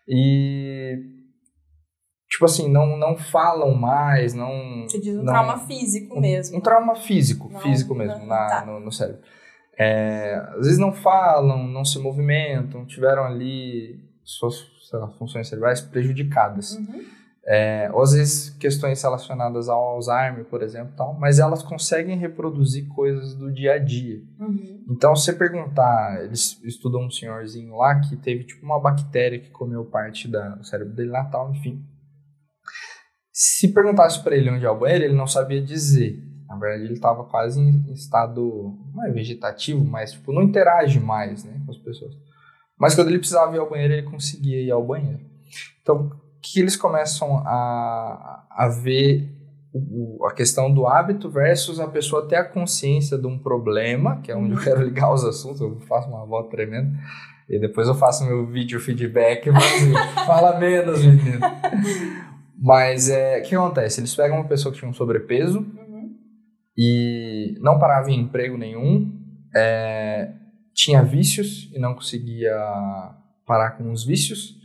e tipo assim, não, não falam mais, não... Você diz um não, trauma físico um, mesmo. Um trauma físico, não, físico mesmo, não, na, tá. no, no, cérebro. É, às vezes não falam, não se movimentam, tiveram ali suas lá, funções cerebrais prejudicadas. Uhum. É, ou às vezes questões relacionadas ao Alzheimer, por exemplo, tal, mas elas conseguem reproduzir coisas do dia a dia. Uhum. Então, se você perguntar, eles estudam um senhorzinho lá que teve tipo uma bactéria que comeu parte da, do cérebro dele lá, tal, enfim. Se perguntasse para ele onde é o banheiro, ele não sabia dizer. Na verdade, ele estava quase em estado, não é vegetativo, mas tipo, não interage mais né, com as pessoas. Mas quando ele precisava ir ao banheiro, ele conseguia ir ao banheiro. Então, que eles começam a, a ver o, a questão do hábito versus a pessoa ter a consciência de um problema, que é onde eu quero ligar os assuntos, eu faço uma volta tremenda, e depois eu faço meu vídeo feedback, mas (laughs) fala menos, menino. Mas é, o que acontece? Eles pegam uma pessoa que tinha um sobrepeso uhum. e não parava em emprego nenhum, é, tinha vícios e não conseguia parar com os vícios.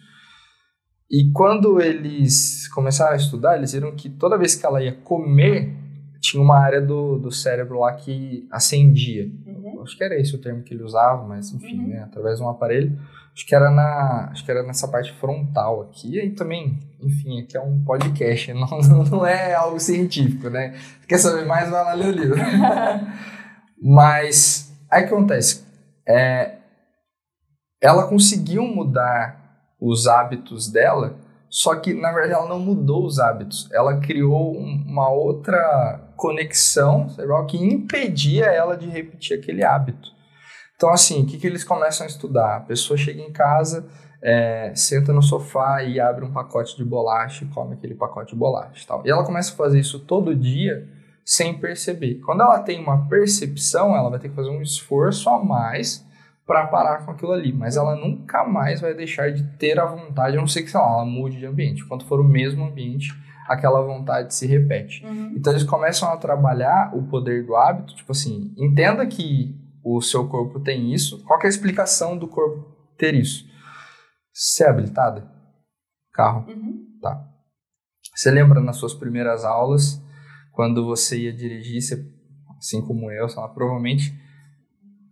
E quando eles começaram a estudar, eles viram que toda vez que ela ia comer, tinha uma área do, do cérebro lá que acendia. Uhum. Acho que era esse o termo que ele usava, mas enfim, uhum. né, através de um aparelho. Acho que era na, acho que era nessa parte frontal aqui. E também, enfim, aqui é um podcast, (laughs) não, não é algo científico, né? Quer saber mais? Vai lá ler o livro. (laughs) Mas aí que acontece? É, ela conseguiu mudar os hábitos dela, só que na verdade ela não mudou os hábitos. Ela criou uma outra conexão cerebral que impedia ela de repetir aquele hábito. Então, assim, o que, que eles começam a estudar? A pessoa chega em casa, é, senta no sofá e abre um pacote de bolacha e come aquele pacote de bolacha. Tal. E ela começa a fazer isso todo dia sem perceber. Quando ela tem uma percepção, ela vai ter que fazer um esforço a mais para parar com aquilo ali, mas ela nunca mais vai deixar de ter a vontade, a não ser que sei lá, ela mude de ambiente. Quando for o mesmo ambiente, aquela vontade se repete. Uhum. Então eles começam a trabalhar o poder do hábito, tipo assim, entenda que o seu corpo tem isso. Qual é a explicação do corpo ter isso? Você é habilitada? Carro? Uhum. Tá. Você lembra nas suas primeiras aulas, quando você ia dirigir, você, assim como eu, lá, provavelmente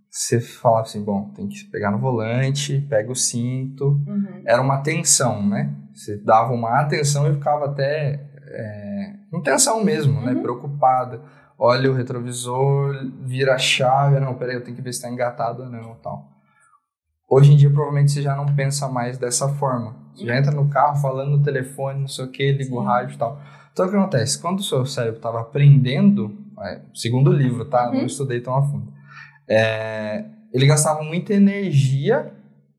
você falava assim, bom, tem que pegar no volante, pega o cinto. Uhum. Era uma tensão, né? Você dava uma atenção e ficava até é, em tensão mesmo, né? Uhum. Preocupada. Olha o retrovisor, vira a chave, não, peraí, eu tenho que ver se está engatado ou não, tal. Hoje em dia, provavelmente, você já não pensa mais dessa forma. Você já entra no carro falando no telefone, não sei o que, liga o rádio e tal. Então, o que acontece? Quando o seu cérebro estava aprendendo, é, segundo o livro, tá? Não Uhum. estudei tão a fundo. É, ele gastava muita energia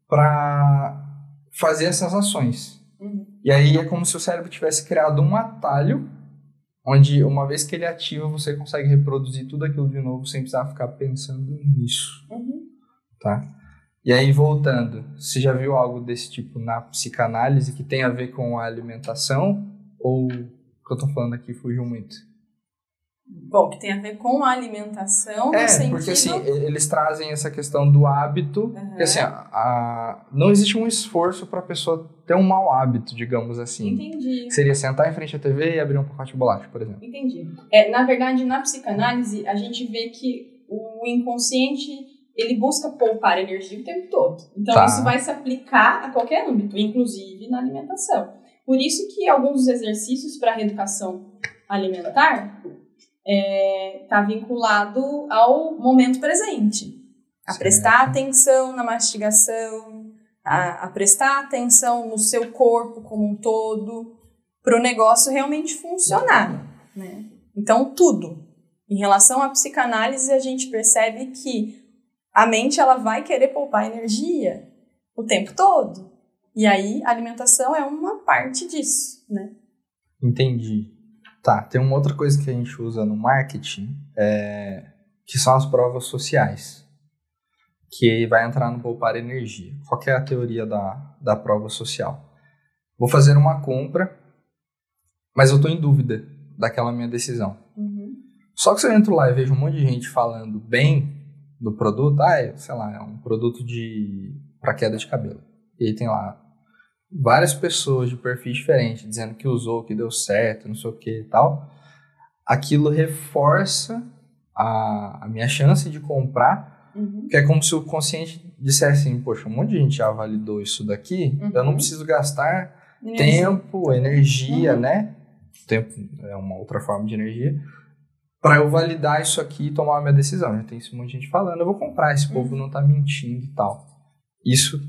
para fazer essas ações. Uhum. E aí é como se o cérebro tivesse criado um atalho, onde uma vez que ele ativa, você consegue reproduzir tudo aquilo de novo sem precisar ficar pensando nisso, Uhum. tá? E aí, voltando, você já viu algo desse tipo na psicanálise que tem a ver com a alimentação? Ou o que eu tô falando aqui fugiu muito? Bom, que tem a ver com a alimentação, É, sentido... porque assim, eles trazem essa questão do hábito, Uhum. porque assim, a, a- não existe um esforço para a pessoa ter um mau hábito, digamos assim. Entendi. Que seria sentar em frente à TV e abrir um pacote de bolacha, por exemplo. Entendi. É, na verdade, na psicanálise, a gente vê que o inconsciente ele busca poupar energia o tempo todo. Então, Tá. isso vai se aplicar a qualquer âmbito, inclusive na alimentação. Por isso que alguns exercícios para reeducação alimentar está vinculado ao momento presente. A Certo. prestar atenção na mastigação, a, a prestar atenção no seu corpo como um todo, para o negócio realmente funcionar. Né? Então, tudo. Em relação à psicanálise, a gente percebe que a mente ela vai querer poupar energia o tempo todo. E aí, a alimentação é uma parte disso, né? Entendi. Tá, tem uma outra coisa que a gente usa no marketing, é, que são as provas sociais, que vai entrar no poupar energia. Qual que é a teoria da, da prova social? Vou fazer uma compra, mas eu estou em dúvida daquela minha decisão. Uhum. Só que se eu entro lá e vejo um monte de gente falando bem do produto, ah, é, sei lá, é um produto de para queda de cabelo. E aí tem lá várias pessoas de perfis diferentes dizendo que usou, que deu certo, não sei o que e tal. Aquilo reforça a, a minha chance de comprar, Uhum. que é como se o consciente dissesse assim, poxa, um monte de gente já validou isso daqui, eu não Uhum. preciso gastar Energia. tempo, energia, Uhum. né? Tempo é uma outra forma de energia. Para eu validar isso aqui e tomar a minha decisão. Já tem esse monte de gente falando, eu vou comprar, esse povo não tá mentindo e tal. Isso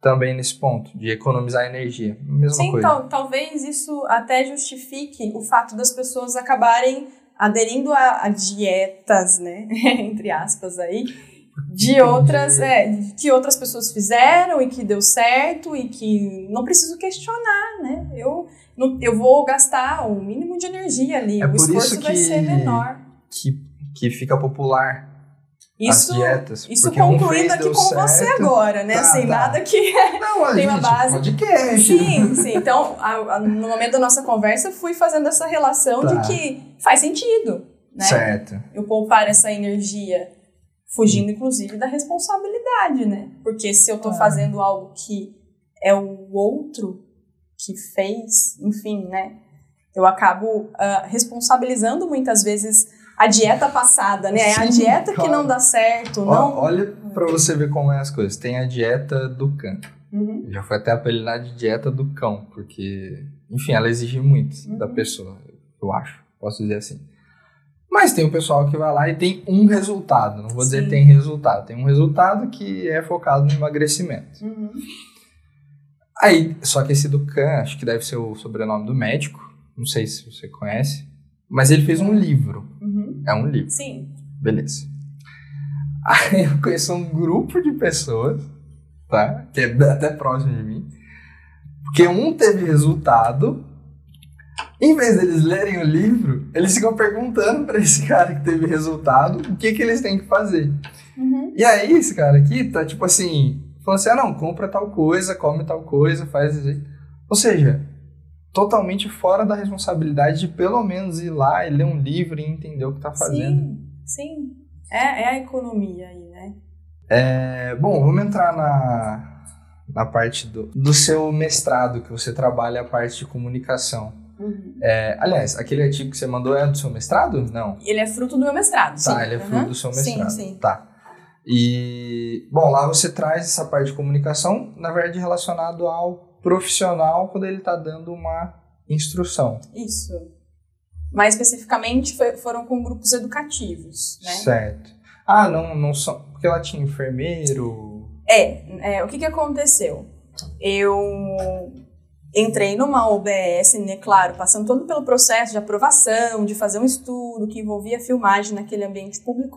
também nesse ponto, de economizar energia. Mesma Sim, coisa. tal- talvez isso até justifique o fato das pessoas acabarem aderindo a, a dietas, né? (laughs) Entre aspas aí. De outras, é, que outras pessoas fizeram e que deu certo e que não preciso questionar, né? Eu, não- eu vou gastar o mínimo de energia ali, É o esforço isso vai que- ser menor. Que, que fica popular Isso, as dietas. isso concluindo aqui com você certo. agora, né? Tá, assim, tá. nada que Não, (laughs) Tem uma base. podcast. Sim, sim. Então, a- a- no momento da nossa conversa, eu fui fazendo essa relação Tá. de que faz sentido, né? Certo. Eu poupar essa energia, fugindo, inclusive, da responsabilidade, né? Porque se eu tô Ah. fazendo algo que é o outro que fez, enfim, né? Eu acabo ah, responsabilizando muitas vezes a dieta passada, né? É a Sim, dieta que claro. não dá certo, Ó, não... olha pra você ver como é as coisas. Tem a dieta do cão. Uhum. Já foi até apelidada de dieta do cão, porque, enfim, ela exige muito Uhum. da pessoa, eu acho, posso dizer assim. Mas tem o pessoal que vai lá e tem um resultado, não vou dizer Sim. tem resultado, tem um resultado que é focado no emagrecimento. Uhum. Aí, só que esse do Khan, acho que deve ser o sobrenome do médico, não sei se você conhece, mas ele fez um livro. É um livro, Sim. beleza. (laughs) Aí eu conheço um grupo de pessoas, tá, que é até próximo de mim, porque um teve resultado, em vez deles lerem o livro, eles ficam perguntando pra esse cara que teve resultado o que que eles têm que fazer. Uhum. E aí, esse cara aqui tá tipo assim, falando assim: ah, não, compra tal coisa, come tal coisa, faz jeito. Ou seja, totalmente fora da responsabilidade de pelo menos ir lá e ler um livro e entender o que tá fazendo. Sim, sim. É, é a economia aí, né? É, bom, vamos entrar na, na parte do, do seu mestrado, que você trabalha a parte de comunicação. Uhum. É, aliás, aquele artigo que você mandou é do seu mestrado? Não. Ele é fruto do meu mestrado, sim. Tá, ele é fruto Uhum. do seu mestrado. Sim, sim. Tá. E, bom, lá você traz essa parte de comunicação, na verdade, relacionado ao profissional quando ele está dando uma instrução. Isso. Mais especificamente, foi, foram com grupos educativos, né? Certo. Ah, não, não são. Porque ela tinha enfermeiro. É, é o que, que aconteceu? Eu entrei numa OBS, né, claro, passando todo pelo processo de aprovação, de fazer um estudo que envolvia filmagem naquele ambiente público.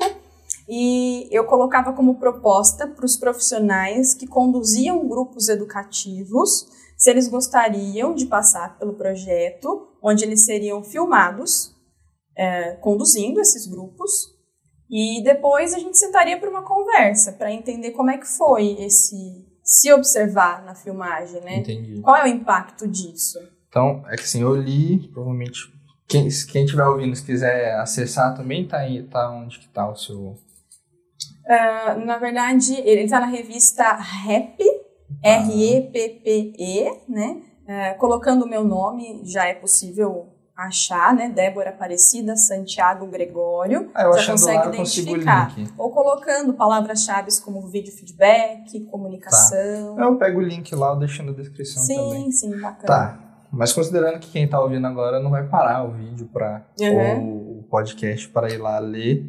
E eu colocava como proposta para os profissionais que conduziam grupos educativos se eles gostariam de passar pelo projeto, onde eles seriam filmados é, conduzindo esses grupos. E depois a gente sentaria para uma conversa para entender como é que foi esse se observar na filmagem, né? Entendi. Qual é o impacto disso? Então, é que assim, eu li, provavelmente, quem, quem estiver ouvindo, se quiser acessar também, tá, aí, tá onde que tá o seu... Uh, na verdade, ele está na revista Rap. R-E-P-P-E, né? Uh, colocando o meu nome, já é possível achar, né? Débora Aparecida Santiago Gregório. Ah, eu já consegue lá, identificar. Ou colocando palavras-chave como vídeo feedback, comunicação. Tá. Eu pego o link lá, eu deixo na descrição sim, também. Sim, sim, bacana. Tá. Mas considerando que quem está ouvindo agora não vai parar o vídeo para uhum. ou o podcast para ir lá ler.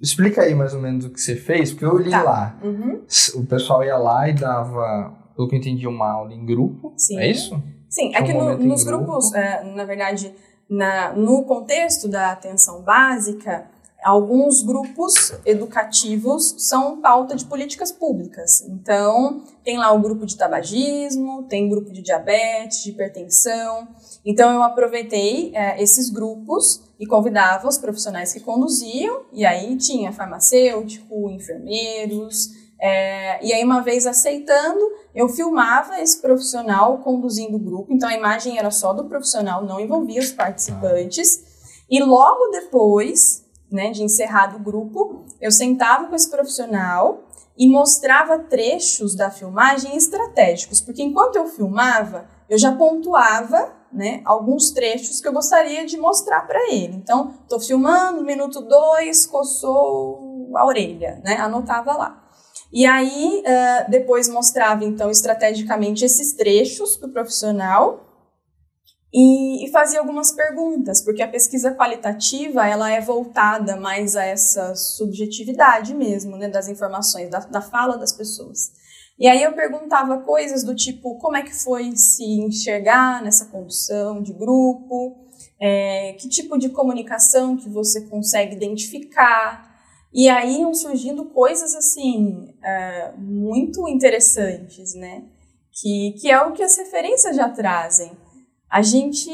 Explica aí mais ou menos o que você fez, porque eu li tá. lá. Uhum. O pessoal ia lá e dava, pelo que eu entendi, uma aula em grupo. Sim. É isso? Sim, é que no, nos grupos, é, na verdade, na, no contexto da atenção básica, alguns grupos educativos são pauta de políticas públicas. Então, tem lá o grupo de tabagismo, tem grupo de diabetes, de hipertensão. Então, eu aproveitei é, esses grupos e convidava os profissionais que conduziam, e aí tinha farmacêutico, enfermeiros, é, e aí, uma vez aceitando, eu filmava esse profissional conduzindo o grupo, então a imagem era só do profissional, não envolvia os participantes. E logo depois né, de encerrado o grupo, eu sentava com esse profissional e mostrava trechos da filmagem estratégicos, porque enquanto eu filmava, eu já pontuava né, alguns trechos que eu gostaria de mostrar para ele. Então, estou filmando, minuto 2, coçou a orelha, né, anotava lá. E aí, uh, depois mostrava, então, estrategicamente esses trechos para o profissional e, e fazia algumas perguntas, porque a pesquisa qualitativa, ela é voltada mais a essa subjetividade mesmo, né, das informações, da, da fala das pessoas. E aí eu perguntava coisas do tipo, como é que foi se enxergar nessa condução de grupo, é, que tipo de comunicação que você consegue identificar, e aí iam surgindo coisas assim é, muito interessantes, né? Que, que é o que as referências já trazem. A gente,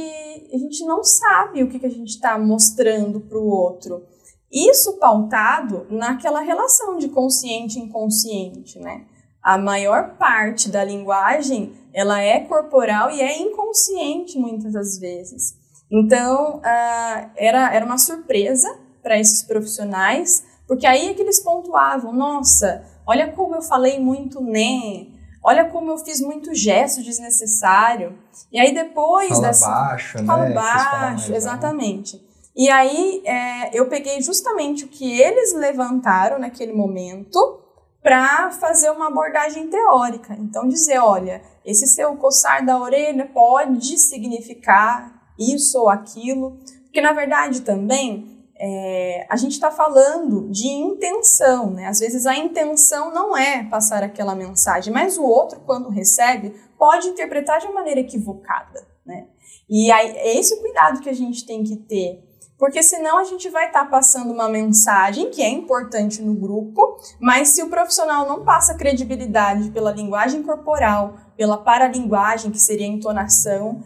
a gente não sabe o que, que a gente está mostrando para o outro. Isso pautado naquela relação de consciente e inconsciente, né? A maior parte da linguagem ela é corporal e é inconsciente muitas das vezes. Então, uh, era, era uma surpresa para esses profissionais porque aí é que eles pontuavam, nossa, olha como eu falei muito né, olha como eu fiz muito gesto desnecessário. E aí depois fala dessa... baixo, fala né? baixo, exatamente. E aí é, eu peguei justamente o que eles levantaram naquele momento para fazer uma abordagem teórica. Então dizer, olha, esse seu coçar da orelha pode significar isso ou aquilo, porque na verdade também é, a gente está falando de intenção, né? Às vezes a intenção não é passar aquela mensagem, mas o outro, quando recebe, pode interpretar de uma maneira equivocada, né? E aí, é esse o cuidado que a gente tem que ter, porque senão a gente vai estar tá passando uma mensagem que é importante no grupo, mas se o profissional não passa credibilidade pela linguagem corporal, pela paralinguagem, que seria a entonação,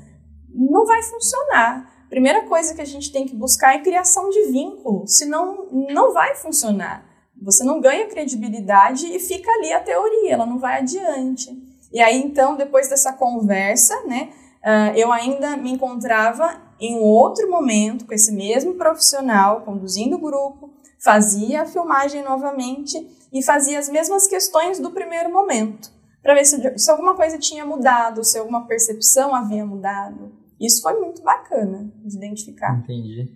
não vai funcionar primeira coisa que a gente tem que buscar é criação de vínculo, senão não vai funcionar. Você não ganha credibilidade e fica ali a teoria, ela não vai adiante. E aí, então, depois dessa conversa, né, uh, eu ainda me encontrava em outro momento com esse mesmo profissional, conduzindo o grupo, fazia a filmagem novamente e fazia as mesmas questões do primeiro momento, para ver se, se alguma coisa tinha mudado, se alguma percepção havia mudado. Isso foi muito bacana de identificar. Entendi.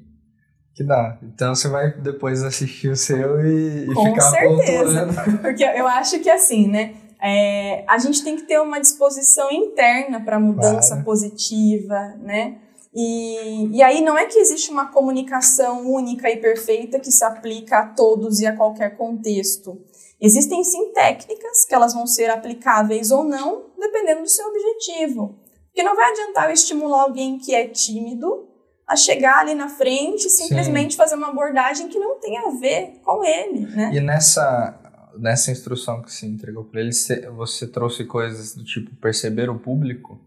Que dá. Então você vai depois assistir o seu e, e Com ficar certeza. pontuando. (laughs) Porque eu acho que assim, né? é, a gente tem que ter uma disposição interna para mudança Claro. positiva, né? E, e aí não é que existe uma comunicação única e perfeita que se aplica a todos e a qualquer contexto. Existem sim técnicas que elas vão ser aplicáveis ou não, dependendo do seu objetivo. Porque não vai adiantar eu estimular alguém que é tímido a chegar ali na frente e simplesmente fazer uma abordagem que não tem a ver com ele, né? E nessa, nessa instrução que você entregou para eles, você trouxe coisas do tipo perceber o público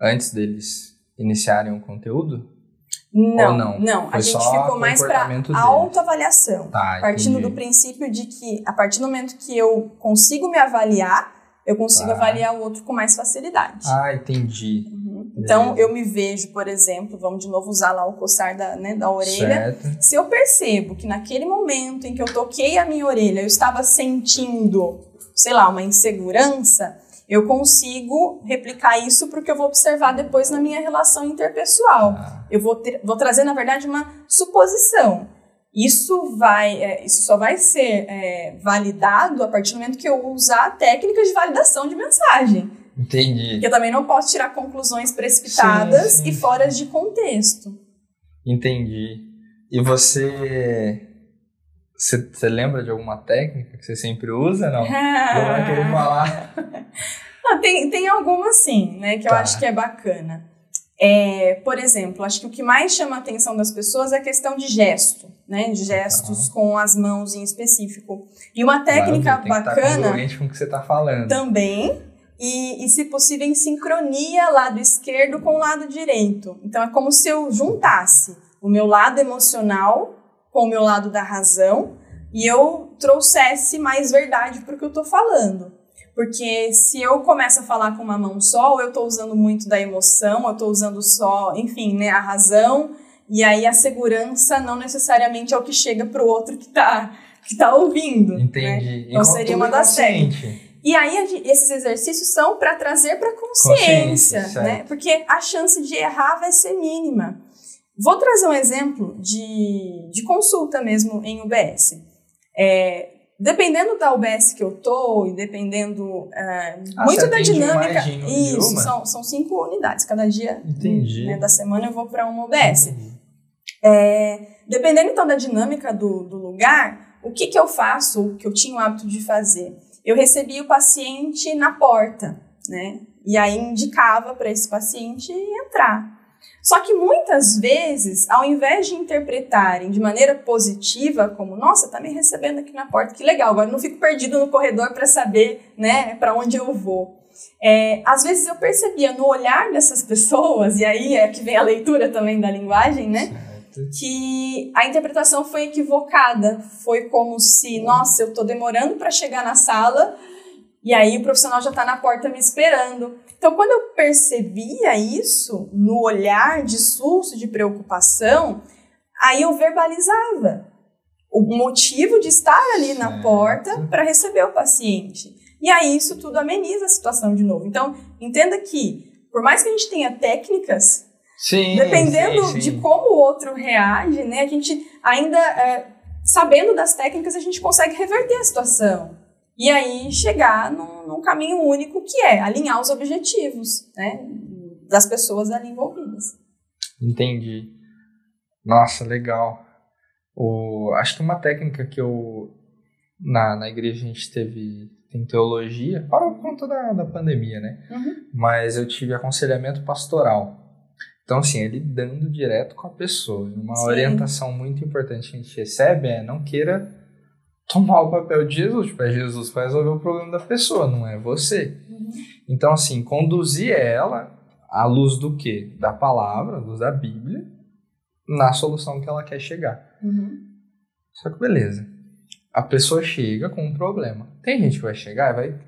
antes deles iniciarem o conteúdo? Não, não? não. A gente ficou mais para autoavaliação. Tá, partindo entendi. do princípio de que a partir do momento que eu consigo me avaliar, eu consigo Tá. avaliar o outro com mais facilidade. Ah, entendi. Uhum. Então, eu me vejo, por exemplo, vamos de novo usar lá o coçar da, né, da orelha. Certo. Se eu percebo que naquele momento em que eu toquei a minha orelha, eu estava sentindo, sei lá, uma insegurança, eu consigo replicar isso porque eu vou observar depois na minha relação interpessoal. Ah, Eu vou, ter- vou trazer, na verdade, uma suposição. Isso vai, é, isso só vai ser é, validado a partir do momento que eu usar técnicas de validação de mensagem. entendi. Porque eu também não posso tirar conclusões precipitadas Sim, sim, e fora de contexto. Entendi. E você. Você, lembra de alguma técnica que você sempre usa? Não. (laughs) Não vai querer falar. Não, tem, tem algumas sim, né, que eu Tá. acho que é bacana. É, por exemplo, acho que o que mais chama a atenção das pessoas é a questão de gesto, né, de gestos com as mãos em específico. E uma técnica Maravilha, tem que estar bacana congruente com o que você está falando. também, e, e se possível em sincronia lado esquerdo com o lado direito. Então é como se eu juntasse o meu lado emocional com o meu lado da razão e eu trouxesse mais verdade para o que eu estou falando. Porque se eu começo a falar com uma mão só, ou eu estou usando muito da emoção, eu estou usando só, enfim, né, a razão, e aí a segurança não necessariamente é o que chega para o outro que está que tá ouvindo. né? Entendi. Então Enquanto seria uma das inconsciente. E aí esses exercícios são para trazer para consciência, Consciência, né? certo. Porque a chance de errar vai ser mínima. Vou trazer um exemplo de, de consulta mesmo em UBS. É, dependendo da UBS que eu tô e dependendo é, Ah, muito da dinâmica, de- de isso são, são cinco unidades cada dia né, da semana eu vou para uma UBS. É, dependendo então da dinâmica do, do lugar, o que, que eu faço, o que eu tinha o hábito de fazer? Eu recebia o paciente na porta, né? E aí indicava para esse paciente entrar. Só que muitas vezes, ao invés de interpretarem de maneira positiva, como, nossa, tá me recebendo aqui na porta, que legal, agora não fico perdido no corredor para saber, né, para onde eu vou. É, às vezes eu percebia no olhar dessas pessoas, e aí é que vem a leitura também da linguagem, né? Certo. que a interpretação foi equivocada. Foi como se, nossa, eu tô demorando para chegar na sala e aí o profissional já tá na porta me esperando. Então, quando eu percebia isso no olhar de susto, de preocupação, aí eu verbalizava o motivo de estar ali na porta para receber o paciente. E aí isso tudo ameniza a situação de novo. Então, entenda que, por mais que a gente tenha técnicas Sim. Dependendo sim, sim. de como o outro reage, né, a gente ainda, é, sabendo das técnicas, a gente consegue reverter a situação. E aí chegar num, num caminho único que é alinhar os objetivos né, das pessoas ali envolvidas. Entendi. Nossa, legal. O, acho que uma técnica que eu. Na, na igreja a gente teve. Tem teologia, para conta da, da pandemia, né? Uhum. Mas eu tive aconselhamento pastoral. Então, assim, ele dando direto com a pessoa. Uma Sim. orientação muito importante que a gente recebe é não queira tomar o papel de Jesus. Tipo, é Jesus que vai resolver o problema da pessoa, não é você. Então, assim, conduzir ela à luz do quê? Da palavra, à luz da Bíblia, na solução que ela quer chegar. Uhum. Só que beleza. A pessoa chega com um problema. Tem gente que vai chegar e vai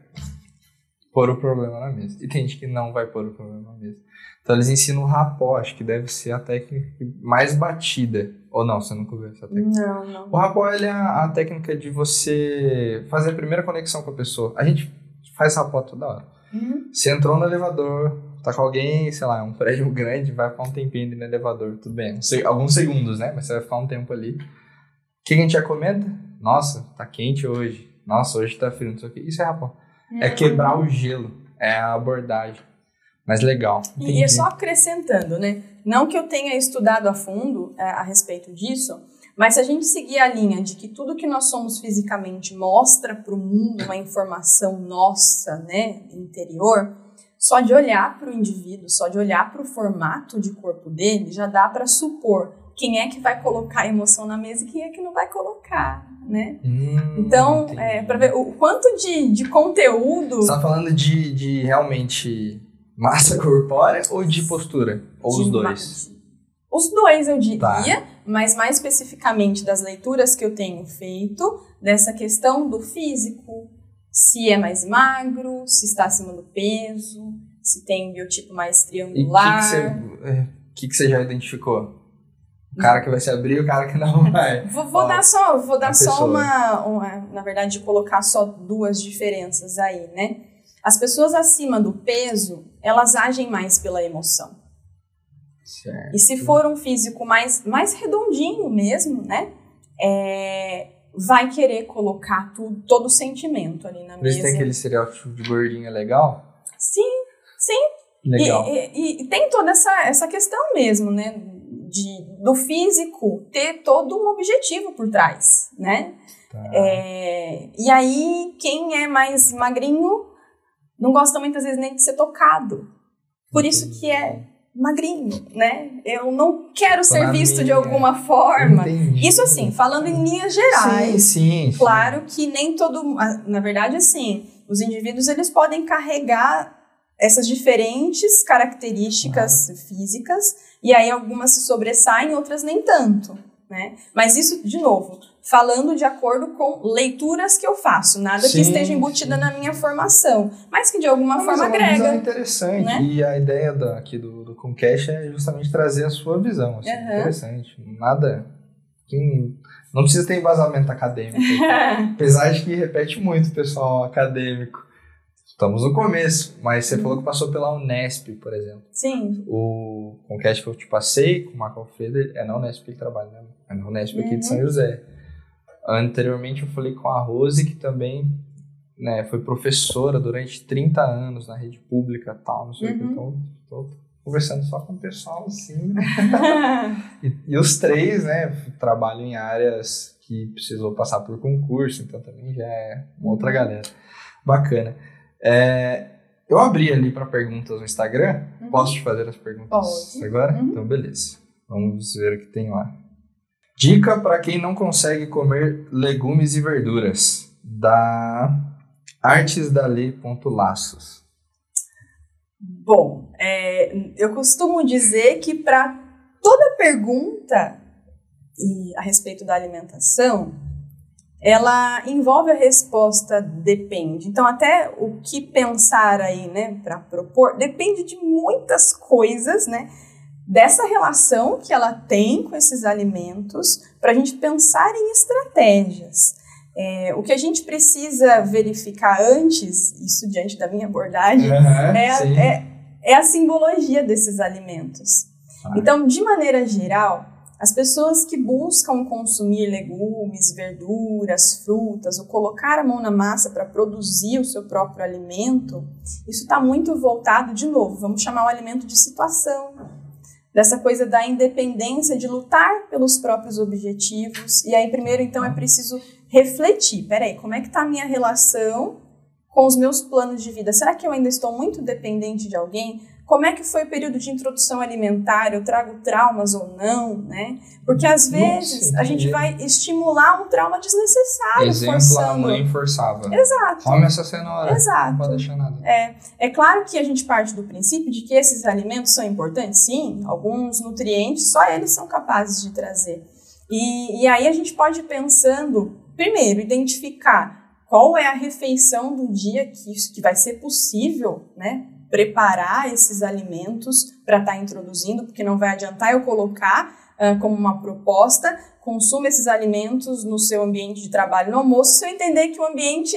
pôr o problema na mesa. E tem gente que não vai pôr o problema na mesa. Então eles ensinam o rapó, acho que deve ser a técnica mais batida. Ou não, você nunca viu essa técnica? Não, não. O rapó ele é a, a técnica de você fazer a primeira conexão com a pessoa. A gente faz rapó toda hora. Uhum. Você entrou no elevador, tá com alguém, sei lá, um prédio (laughs) grande, vai ficar um tempinho ali no elevador, tudo bem. Alguns segundos, né? Mas você vai ficar um tempo ali. O que a gente já comenta? Nossa, tá quente hoje. Nossa, hoje tá frio, não sei o que. Isso é, rapaz. É quebrar o gelo. É a abordagem. Mas legal. Entendi. E é só acrescentando, né? Não que eu tenha estudado a fundo é, a respeito disso, mas se a gente seguir a linha de que tudo que nós somos fisicamente mostra para o mundo uma informação nossa, né, interior, só de olhar para o indivíduo, só de olhar para o formato de corpo dele, já dá para supor quem é que vai colocar a emoção na mesa e quem é que não vai colocar, né? Hum, então, é, para ver o quanto de, de conteúdo. Você tá falando de, de realmente massa (laughs) corpórea ou de postura? Ou os dois? Os dois, eu diria, tá. mas mais especificamente das leituras que eu tenho feito, dessa questão do físico, se é mais magro, se está acima do peso, se tem um biotipo mais triangular. O que, é, que, que, você já identificou? O cara que vai se abrir e o cara que não (laughs) vai. vou, vou dar só, vou dar só uma, uma, na verdade, colocar só duas diferenças aí, né? As pessoas acima do peso, elas agem mais pela emoção. Certo. E se for um físico mais, mais redondinho mesmo, né? É, vai querer colocar tudo, todo o sentimento ali na Por mesa. Por tem aquele estereótipo de gordinha legal? Sim, sim. Legal. E, e, e, tem toda essa, essa questão mesmo, né? De, do físico ter todo um objetivo por trás, né? Tá. É, e aí, quem é mais magrinho não gosta muitas vezes nem de ser tocado. Por isso que é magrinho, né? Eu não quero ser visto de alguma forma. Entendi. Isso assim, falando em linhas gerais. Sim, sim. Claro que nem todo, na verdade assim, os indivíduos eles podem carregar essas diferentes características físicas e aí algumas se sobressaem, outras nem tanto né? Mas isso, de novo, falando de acordo com leituras que eu faço, nada sim, que esteja embutida sim. na minha formação, mas que de alguma forma mas é uma Visão interessante. Né? E a ideia da, aqui do, do Comcast é justamente trazer a sua visão. Assim, uhum. Interessante. Nada. Quem, não precisa ter embasamento acadêmico. (laughs) apesar de que repete muito o pessoal acadêmico. Estamos no começo, mas você uhum. falou que passou pela Unesp, por exemplo. Sim. O Conquest que eu te passei, com o Marco Alfredo, é na Unesp que ele trabalha, né? É na Unesp aqui uhum. de São José. Anteriormente eu falei com a Rose, que também né, foi professora durante 30 anos na rede pública e tal, não sei o que. Uhum. Então, tô conversando só com o pessoal assim. (laughs) e, e os três, né, trabalham em áreas que precisou passar por concurso, então também já é uma outra uhum. galera. Bacana. É, eu abri ali para perguntas no Instagram. Uhum. Posso te fazer as perguntas Pode. agora? Uhum. Então, beleza. Vamos ver o que tem lá. Dica para quem não consegue comer legumes e verduras, da artesdali.laços. Bom, é, eu costumo dizer que para toda pergunta a respeito da alimentação, ela envolve a resposta depende. Então, até o que pensar aí, né, para propor, depende de muitas coisas, né, dessa relação que ela tem com esses alimentos, para a gente pensar em estratégias. É, o que a gente precisa verificar antes, isso diante da minha abordagem, uhum, é, é, é, a simbologia desses alimentos. Ah. Então, de maneira geral, as pessoas que buscam consumir legumes, verduras, frutas, ou colocar a mão na massa para produzir o seu próprio alimento, isso está muito voltado, de novo, vamos chamar o alimento de situação, dessa coisa da independência, de lutar pelos próprios objetivos. E aí, primeiro, então, é preciso refletir: peraí, como é que está a minha relação com os meus planos de vida? Será que eu ainda estou muito dependente de alguém? Como é que foi o período de introdução alimentar? Eu trago traumas ou não, né? Porque às vezes Nossa, a gente vai estimular um trauma desnecessário. Exemplo, forçando. a mãe forçava. Exato. Come essa cenoura. Exato. Não pode deixar nada. É, é claro que a gente parte do princípio de que esses alimentos são importantes, sim. Alguns nutrientes só eles são capazes de trazer. E, e aí a gente pode ir pensando, primeiro, identificar qual é a refeição do dia que, que vai ser possível, né? Preparar esses alimentos para estar tá introduzindo, porque não vai adiantar eu colocar uh, como uma proposta, consuma esses alimentos no seu ambiente de trabalho no almoço, se eu entender que o ambiente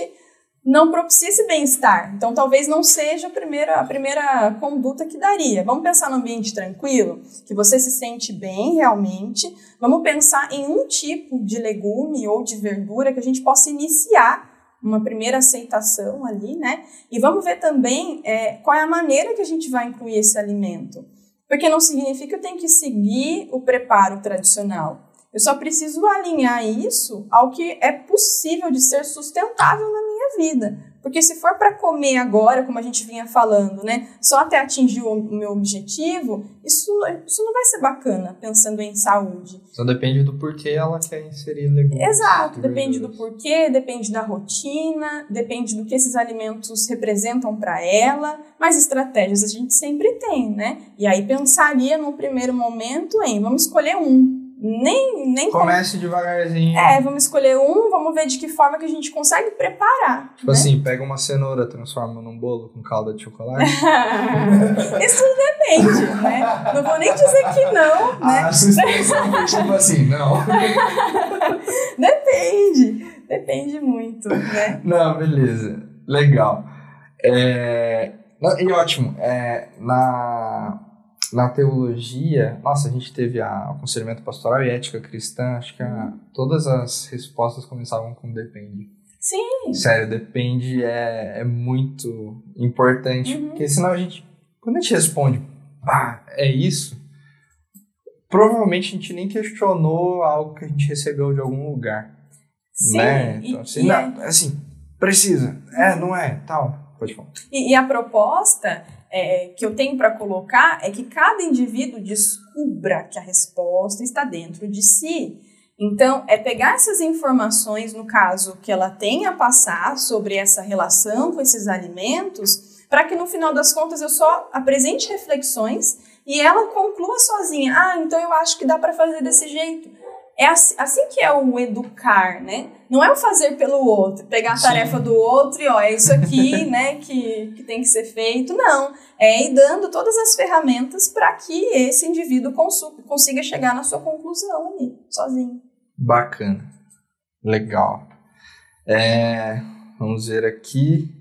não propicia esse bem-estar. Então, talvez não seja a primeira, a primeira conduta que daria. Vamos pensar no ambiente tranquilo, que você se sente bem realmente. Vamos pensar em um tipo de legume ou de verdura que a gente possa iniciar uma primeira aceitação ali, né? E vamos ver também é, qual é a maneira que a gente vai incluir esse alimento. Porque não significa que eu tenho que seguir o preparo tradicional. Eu só preciso alinhar isso ao que é possível de ser sustentável na vida. Porque se for para comer agora, como a gente vinha falando, né, só até atingir o meu objetivo, isso, isso não vai ser bacana, pensando em saúde. Só depende do porquê ela quer inserir legumes. Exato, depende do porquê, depende da rotina, depende do que esses alimentos representam para ela, mas estratégias a gente sempre tem, né? E aí pensaria num primeiro momento em, vamos escolher um, nem, nem Comece com... devagarzinho. É, vamos escolher um, vamos ver de que forma que a gente consegue preparar. Tipo né? assim, pega uma cenoura, transforma num bolo com calda de chocolate. (laughs) Isso depende, né? Não vou nem dizer que não, né? A sua expressão foi tipo assim, não. (laughs) depende, depende muito, né? Não, beleza. Legal. É... E ótimo, é, na na teologia, nossa, a gente teve a, aconselhamento pastoral e ética cristã, acho que a, todas as respostas começavam com depende. Sim. Sério, depende é, é muito importante, uhum. porque senão a gente, quando a gente responde, pá, é isso, provavelmente a gente nem questionou algo que a gente recebeu de algum lugar. Sim. Né? Então, assim, não, é... assim, precisa, é, não é, tal. Pode falar. E, e a proposta é, que eu tenho para colocar é que cada indivíduo descubra que a resposta está dentro de si. Então, é pegar essas informações, no caso que ela tenha a passar sobre essa relação com esses alimentos, para que no final das contas eu só apresente reflexões e ela conclua sozinha: ah, então eu acho que dá para fazer desse jeito. É assim, assim, que é o educar, né? Não é o fazer pelo outro, pegar a Sim. tarefa do outro e, ó, é isso aqui, (laughs) né, que, que tem que ser feito. Não. É ir dando todas as ferramentas para que esse indivíduo consiga chegar na sua conclusão ali, sozinho. Bacana. Legal. É, vamos ver aqui.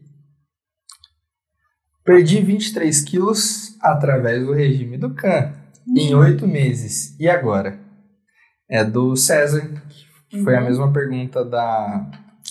Perdi 23 quilos através do regime do CAN hum. em oito meses. E agora? É do César, que foi uhum. a mesma pergunta da,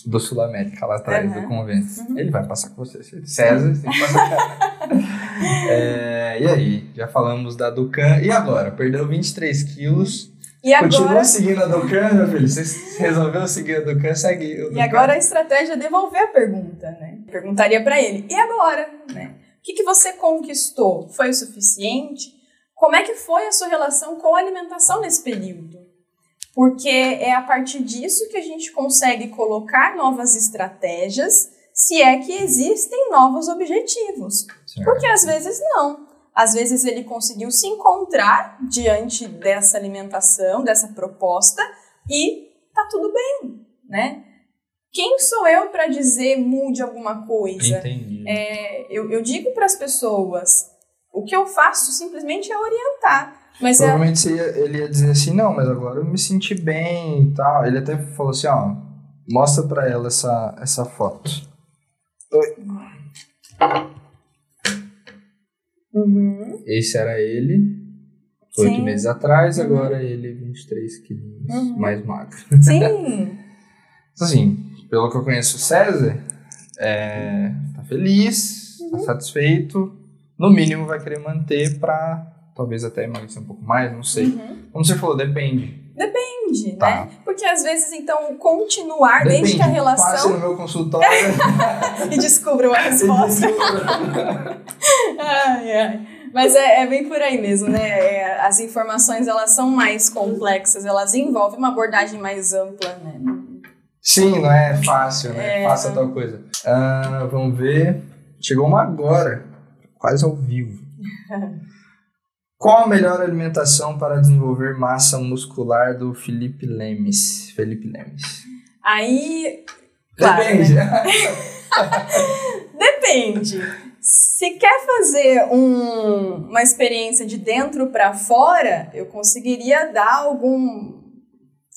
do Sul América lá atrás, uhum. do convento. Uhum. Ele vai passar com você. César, tem que passar (laughs) é, E aí, já falamos da Ducan. E agora? Perdeu 23 quilos. E agora... Continua seguindo a Ducan, meu filho? Você resolveu seguir a Ducan, segue o Ducan. E agora a estratégia é devolver a pergunta, né? Perguntaria para ele, e agora? Né? O que, que você conquistou? Foi o suficiente? Como é que foi a sua relação com a alimentação nesse período? Porque é a partir disso que a gente consegue colocar novas estratégias, se é que existem novos objetivos. Certo. Porque às vezes não. Às vezes ele conseguiu se encontrar diante dessa alimentação, dessa proposta e tá tudo bem, né? Quem sou eu para dizer mude alguma coisa? Entendi. É, eu, eu digo para as pessoas, o que eu faço simplesmente é orientar. Mas é Provavelmente é... ia, ele ia dizer assim, não, mas agora eu me senti bem e tal. Ele até falou assim, ó, mostra pra ela essa, essa foto. Oi. Uhum. Esse era ele, oito meses atrás, uhum. agora ele 23 quilos uhum. mais magro. Sim! (laughs) então, assim, pelo que eu conheço o César, é, tá feliz, tá uhum. satisfeito, no mínimo vai querer manter pra talvez até emagrecer um pouco mais, não sei. Uhum. Como você falou, depende. Depende, tá. né? Porque às vezes, então, continuar Depende. desde que a relação. Passe no meu consultório (laughs) e descubra uma (laughs) resposta. (laughs) ai, ai. Mas é, é, bem por aí mesmo, né? É, as informações elas são mais complexas, elas envolvem uma abordagem mais ampla, né? Sim, não é fácil, né? É... Faça tal coisa. Ah, vamos ver. Chegou uma agora, quase ao vivo. Qual a melhor alimentação para desenvolver massa muscular do Felipe Lemes? Felipe Lemes. Aí. Claro, Depende. Né? (laughs) Depende. Se quer fazer um, uma experiência de dentro para fora, eu conseguiria dar algum,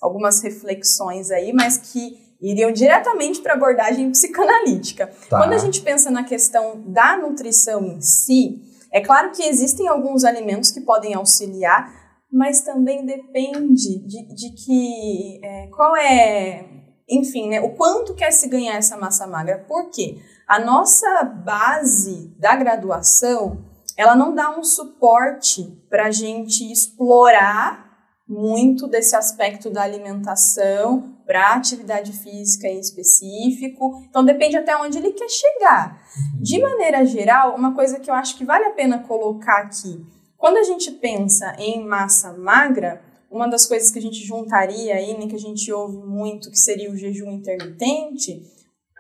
algumas reflexões aí, mas que iriam diretamente para abordagem psicanalítica. Tá. Quando a gente pensa na questão da nutrição em si, é claro que existem alguns alimentos que podem auxiliar, mas também depende de, de que é, qual é, enfim, né, o quanto quer se ganhar essa massa magra. Por quê? A nossa base da graduação, ela não dá um suporte para a gente explorar muito desse aspecto da alimentação para atividade física em específico. Então depende até onde ele quer chegar. De maneira geral, uma coisa que eu acho que vale a pena colocar aqui, quando a gente pensa em massa magra, uma das coisas que a gente juntaria aí, né, que a gente ouve muito, que seria o jejum intermitente,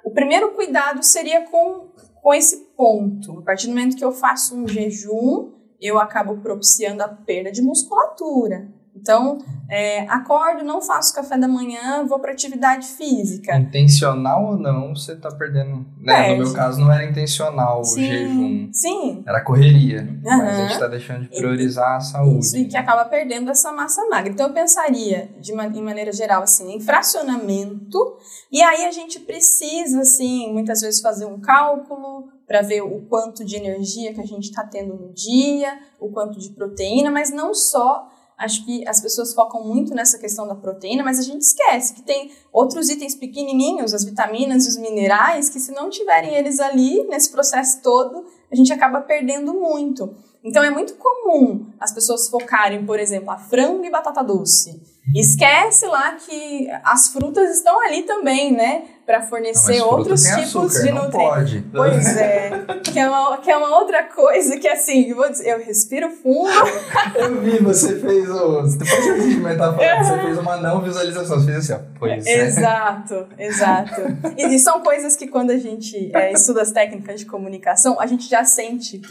o primeiro cuidado seria com, com esse ponto. A partir do momento que eu faço um jejum, eu acabo propiciando a perda de musculatura. Então, é, acordo, não faço café da manhã, vou para atividade física. Intencional ou não, você está perdendo. Né? No meu caso, não era intencional sim, o jejum. Sim. Era correria. Uhum. Mas a gente está deixando de priorizar a saúde. Isso, e que acaba perdendo essa massa magra. Então, eu pensaria, de uma, em maneira geral, assim, em fracionamento. E aí a gente precisa, assim, muitas vezes fazer um cálculo para ver o quanto de energia que a gente está tendo no dia, o quanto de proteína, mas não só acho que as pessoas focam muito nessa questão da proteína, mas a gente esquece que tem outros itens pequenininhos, as vitaminas e os minerais, que se não tiverem eles ali nesse processo todo, a gente acaba perdendo muito. Então é muito comum as pessoas focarem, por exemplo, a frango e batata doce. Esquece lá que as frutas estão ali também, né? Para fornecer não, outros tipos açúcar, de nutrientes. Pois é. que, é uma, que é uma outra coisa que, assim, eu, vou dizer, eu respiro fundo. (laughs) eu vi, você fez o. Depois eu vi comentar falando, você fez uma não visualização. Você fez assim, ó. Pois é. Exato, exato. E, e, são coisas que quando a gente é, estuda as técnicas de comunicação, a gente já sente.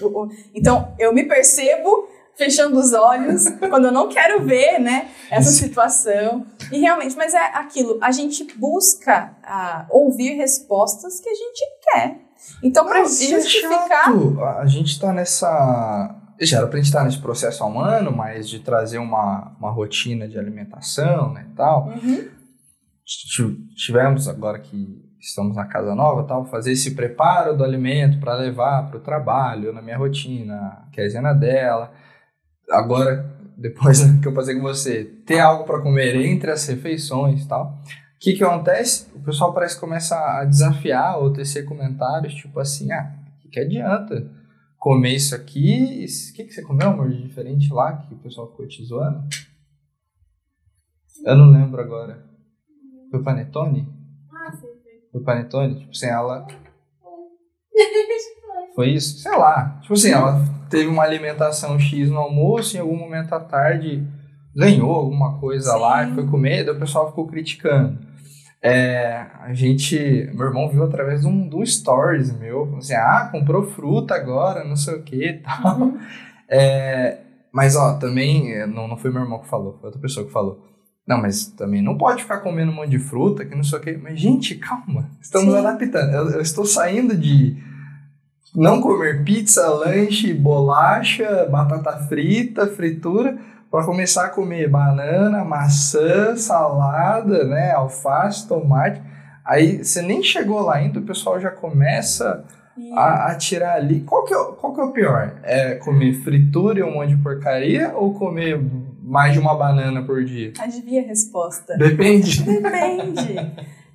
Então, eu me percebo fechando os olhos (laughs) quando eu não quero ver, né, essa situação. E realmente, mas é aquilo, a gente busca uh, ouvir respostas que a gente quer. Então, para justificar. É a gente está nessa. Já era pra gente estar tá nesse processo há um ano, mas de trazer uma, uma rotina de alimentação, né, e tal. Uhum. Tivemos, agora que estamos na casa nova, tal, fazer esse preparo do alimento para levar para o trabalho, na minha rotina, que é a cena dela agora, (laughs) depois que eu passei com você, ter algo para comer entre as refeições e tal. O que que acontece? O pessoal parece que começa a desafiar ou tecer comentários, tipo assim, ah, que, que adianta comer isso aqui? O que, que você comeu, amor, de diferente lá, que o pessoal ficou te zoando? Eu não lembro agora. Foi panetone? Ah, sim, Foi panetone? Tipo assim, ela... Foi isso? Sei lá. Tipo assim, ela teve uma alimentação X no almoço, em algum momento à tarde ganhou alguma coisa Sim. lá e foi comer, daí o pessoal ficou criticando. É, a gente, meu irmão viu através de um, de um stories meu, falou assim, ah, comprou fruta agora, não sei o que e tal. Uhum. (laughs) É, mas, ó, também, não, não foi meu irmão que falou, foi outra pessoa que falou. Não, mas também não pode ficar comendo um monte de fruta, que não sei o que. Mas, gente, calma, estamos Sim. adaptando. Eu, eu estou saindo de não comer pizza, lanche, bolacha, batata frita, fritura, para começar a comer banana, maçã, salada, né, alface, tomate. Aí você nem chegou lá ainda, o pessoal já começa a, a, tirar ali. Qual que, é, qual que é o pior? É comer fritura e um monte de porcaria ou comer mais de uma banana por dia? Adivinha a resposta. Depende. Depende.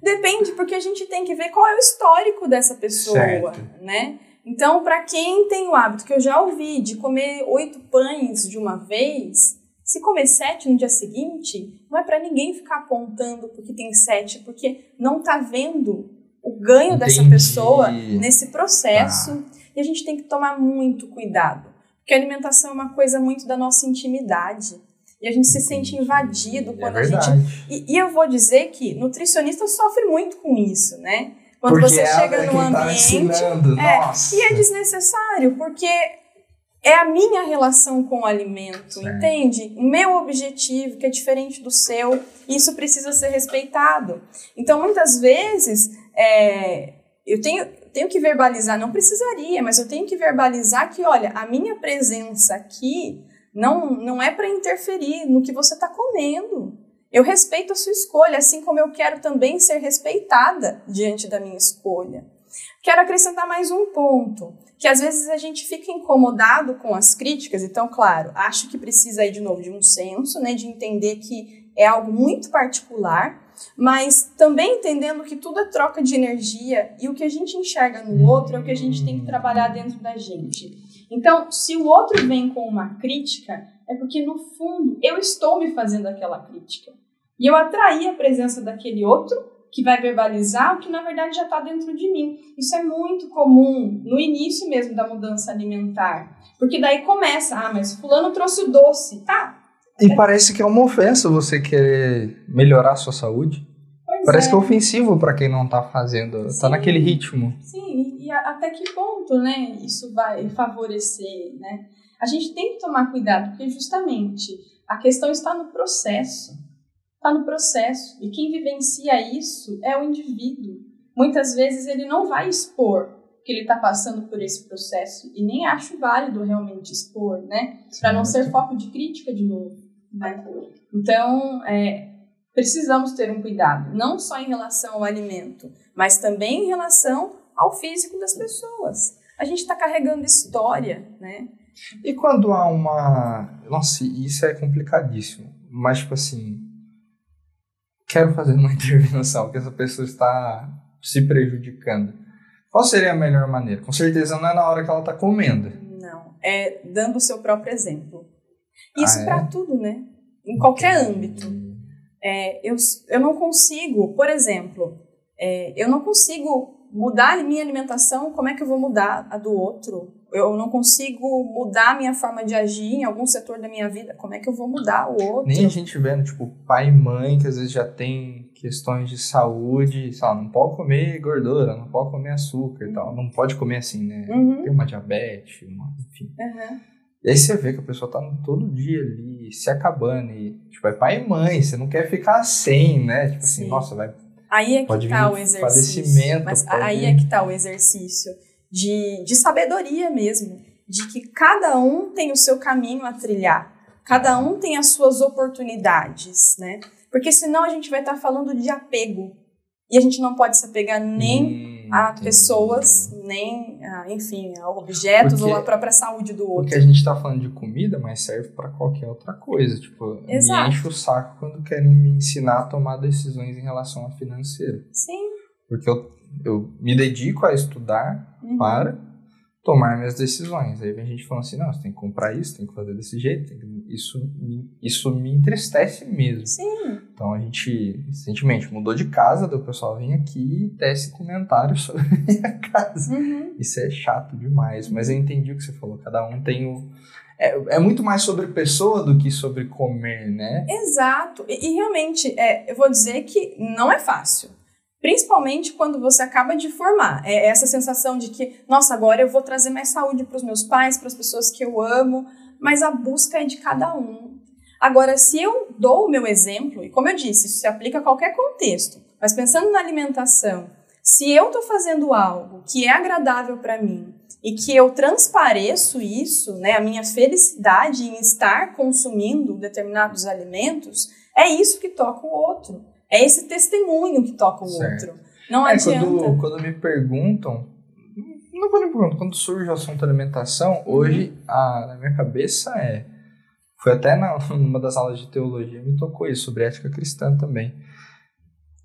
Depende, porque a gente tem que ver qual é o histórico dessa pessoa, certo. né? Então, para quem tem o hábito que eu já ouvi de comer oito pães de uma vez, se comer sete no dia seguinte, não é para ninguém ficar apontando porque tem sete, porque não tá vendo o ganho Entendi. dessa pessoa nesse processo. Ah. E a gente tem que tomar muito cuidado, porque a alimentação é uma coisa muito da nossa intimidade. E a gente se sente invadido é quando é a gente. E, e eu vou dizer que nutricionista sofre muito com isso, né? Quando porque você chega é no tá ambiente. É, e é desnecessário, porque é a minha relação com o alimento, certo. entende? O meu objetivo, que é diferente do seu, isso precisa ser respeitado. Então, muitas vezes, é, eu tenho, tenho que verbalizar, não precisaria, mas eu tenho que verbalizar que, olha, a minha presença aqui não, não é para interferir no que você está comendo. Eu respeito a sua escolha, assim como eu quero também ser respeitada diante da minha escolha. Quero acrescentar mais um ponto, que às vezes a gente fica incomodado com as críticas, então, claro, acho que precisa aí de novo de um senso, né, de entender que é algo muito particular, mas também entendendo que tudo é troca de energia e o que a gente enxerga no outro é o que a gente tem que trabalhar dentro da gente. Então, se o outro vem com uma crítica, é porque no fundo eu estou me fazendo aquela crítica. E eu atraí a presença daquele outro que vai verbalizar o que na verdade já está dentro de mim. Isso é muito comum no início mesmo da mudança alimentar. Porque daí começa, ah, mas fulano trouxe o doce. Tá, e parece que é uma ofensa você querer melhorar a sua saúde. Pois parece é. que é ofensivo para quem não tá fazendo, Sim. tá naquele ritmo. Sim, e até que ponto, né, isso vai favorecer, né? A gente tem que tomar cuidado, porque justamente a questão está no processo. Está no processo. E quem vivencia isso é o indivíduo. Muitas vezes ele não vai expor que ele está passando por esse processo e nem acho válido realmente expor, né? Para não ser foco de crítica de novo. Né? Então, é, precisamos ter um cuidado, não só em relação ao alimento, mas também em relação ao físico das pessoas. A gente está carregando história, né? E quando há uma. Nossa, isso é complicadíssimo. Mas, tipo assim. Quero fazer uma (laughs) intervenção que essa pessoa está se prejudicando. Qual seria a melhor maneira? Com certeza não é na hora que ela está comendo. Não, é dando o seu próprio exemplo. Isso Ah, é? para tudo, né? Em qualquer âmbito. É, eu, eu não consigo, por exemplo, é, eu não consigo mudar a minha alimentação, como é que eu vou mudar a do outro? Eu não consigo mudar a minha forma de agir em algum setor da minha vida, como é que eu vou mudar o outro? Nem a gente vendo, tipo, pai e mãe que às vezes já tem questões de saúde, sei lá, não pode comer gordura, não pode comer açúcar e tal. Não pode comer assim, né? Uhum. Tem uma diabetes, uma, enfim. Aham. E aí você vê que a pessoa tá todo dia ali, se acabando. E, tipo, é pai e mãe, você não quer ficar sem, né? Tipo assim, Sim. nossa, vai. Aí é que Pode tá o exercício. Mas aí vir- é que tá o exercício de, de sabedoria mesmo. De que cada um tem o seu caminho a trilhar. Cada um tem as suas oportunidades, né? Porque senão a gente vai estar falando de apego. E a gente não pode se apegar nem Hum, a entendi. pessoas, nem, a, enfim, a objetos Porque- ou a própria saúde do outro. Porque a gente tá falando de comida, mas serve pra qualquer outra coisa. Tipo, Exato. me enche o saco quando querem me ensinar a tomar decisões em relação a financeiro. Sim. Porque eu, eu me dedico a estudar Uhum. para tomar minhas decisões. Aí vem gente falando assim, não, você tem que comprar isso, tem que fazer desse jeito. que- Isso, me, isso me entristece mesmo. Sim. Então a gente recentemente mudou de casa, o pessoal vem aqui e tece comentários (laughs) sobre a minha casa. Uhum. Isso é chato demais, mas eu entendi o que você falou. Cada um tem o. É, é muito mais sobre pessoa do que sobre comer, né? Exato. E, e realmente, é, eu vou dizer que não é fácil. Principalmente quando você acaba de formar. É essa sensação de que, nossa, agora eu vou trazer mais saúde para os meus pais, para as pessoas que eu amo, mas a busca é de cada um. Agora, se eu dou o meu exemplo, e como eu disse, isso se aplica a qualquer contexto, mas pensando na alimentação, se eu estou fazendo algo que é agradável para mim e que eu transpareço isso, né, a minha felicidade em estar consumindo determinados alimentos, é isso que toca o outro. É esse testemunho que toca o Certo. outro. Não É, adianta. quando, quando me perguntam, não quando me perguntam, quando surge o assunto alimentação, Uhum. hoje a, na minha cabeça é. Foi até na, numa das aulas de teologia, me tocou isso, sobre ética cristã também.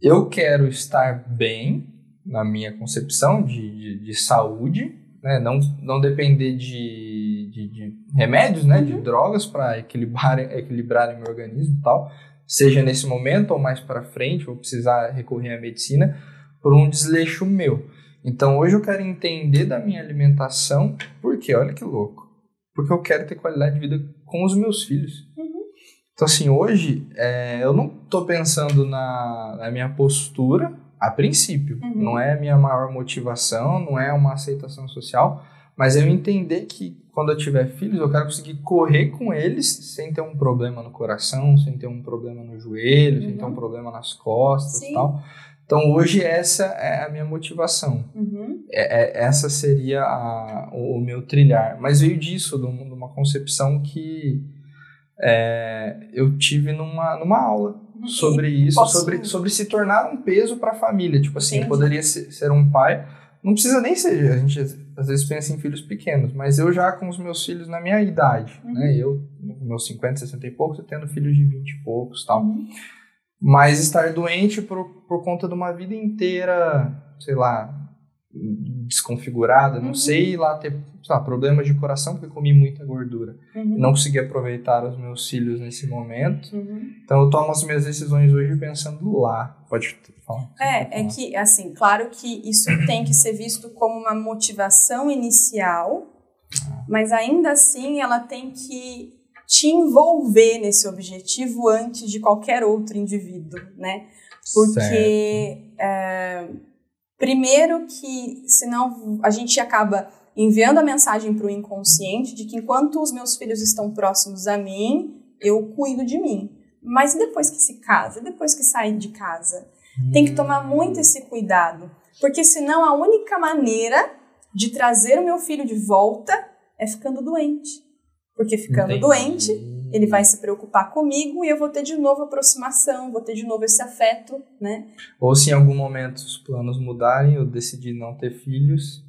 Eu quero estar bem na minha concepção de, de, de saúde, né? não, não depender de, de, de remédios, né? de Uhum. drogas para equilibrar, equilibrar meu organismo e tal, seja nesse momento ou mais para frente, vou precisar recorrer à medicina por um desleixo meu. Então hoje eu quero entender da minha alimentação, porque olha que louco, porque eu quero ter qualidade de vida com os meus filhos. Uhum. Então assim, hoje é, eu não estou pensando na, na minha postura a princípio, Uhum. não é a minha maior motivação, não é uma aceitação social, mas eu entender que quando eu tiver filhos, eu quero conseguir correr com eles sem ter um problema no coração, sem ter um problema no joelho, sem ter um Uhum. problema nas costas Sim. e tal. Então hoje essa é a minha motivação. Uhum. É- é- essa seria a- o, o meu trilhar. Mas veio disso, de um- uma concepção que é, eu tive numa, numa aula sobre isso, posso... sobre, sobre se tornar um peso para a família. Tipo assim, Entendi. poderia ser, ser um pai. Não precisa nem ser, a gente às vezes pensa em filhos pequenos, mas eu já com os meus filhos na minha idade, uhum. né? Eu, meus 50, 60 e poucos, eu tendo filhos de 20 e poucos tal. Uhum. Mas estar doente por, por conta de uma vida inteira, sei lá, desconfigurada, não uhum. sei lá ter lá, problemas de coração porque comi muita gordura. Uhum. Não consegui aproveitar os meus filhos nesse momento. Uhum. Então eu tomo as minhas decisões hoje pensando lá. Pode falar. É, é que assim, claro que isso (coughs) tem que ser visto como uma motivação inicial, mas ainda assim ela tem que te envolver nesse objetivo antes de qualquer outro indivíduo, né? Porque é, Primeiro que, senão a gente acaba enviando a mensagem para o inconsciente de que enquanto os meus filhos estão próximos a mim, eu cuido de mim. Mas depois que se casa, depois que sai de casa, tem que tomar muito esse cuidado, porque senão a única maneira de trazer o meu filho de volta é ficando doente. Porque ficando Entendi. doente, ele vai se preocupar comigo e eu vou ter de novo aproximação, vou ter de novo esse afeto, né? Ou se em algum momento os planos mudarem, eu decidir não ter filhos.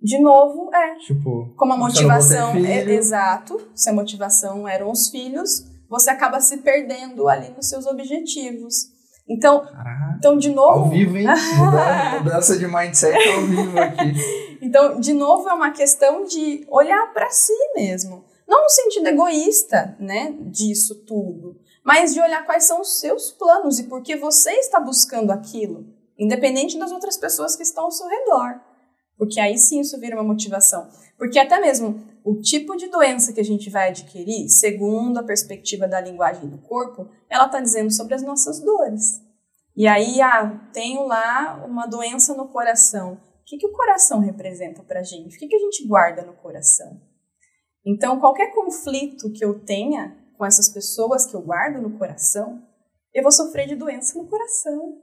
De novo, é. Tipo, como a motivação é exato, se a motivação eram os filhos, você acaba se perdendo ali nos seus objetivos. Então, Caraca, então de novo, ao vivo, hein? (laughs) Mudança de mindset ao vivo aqui. então, de novo é uma questão de olhar para si mesmo. Não no sentido egoísta, né, disso tudo, mas de olhar quais são os seus planos e por que você está buscando aquilo, independente das outras pessoas que estão ao seu redor. Porque aí sim isso vira uma motivação. Porque até mesmo o tipo de doença que a gente vai adquirir, segundo a perspectiva da linguagem do corpo, ela está dizendo sobre as nossas dores. E aí, ah, tenho lá uma doença no coração. O que, que o coração representa para a gente? O que, que a gente guarda no coração? Então, qualquer conflito que eu tenha com essas pessoas que eu guardo no coração, eu vou sofrer de doença no coração.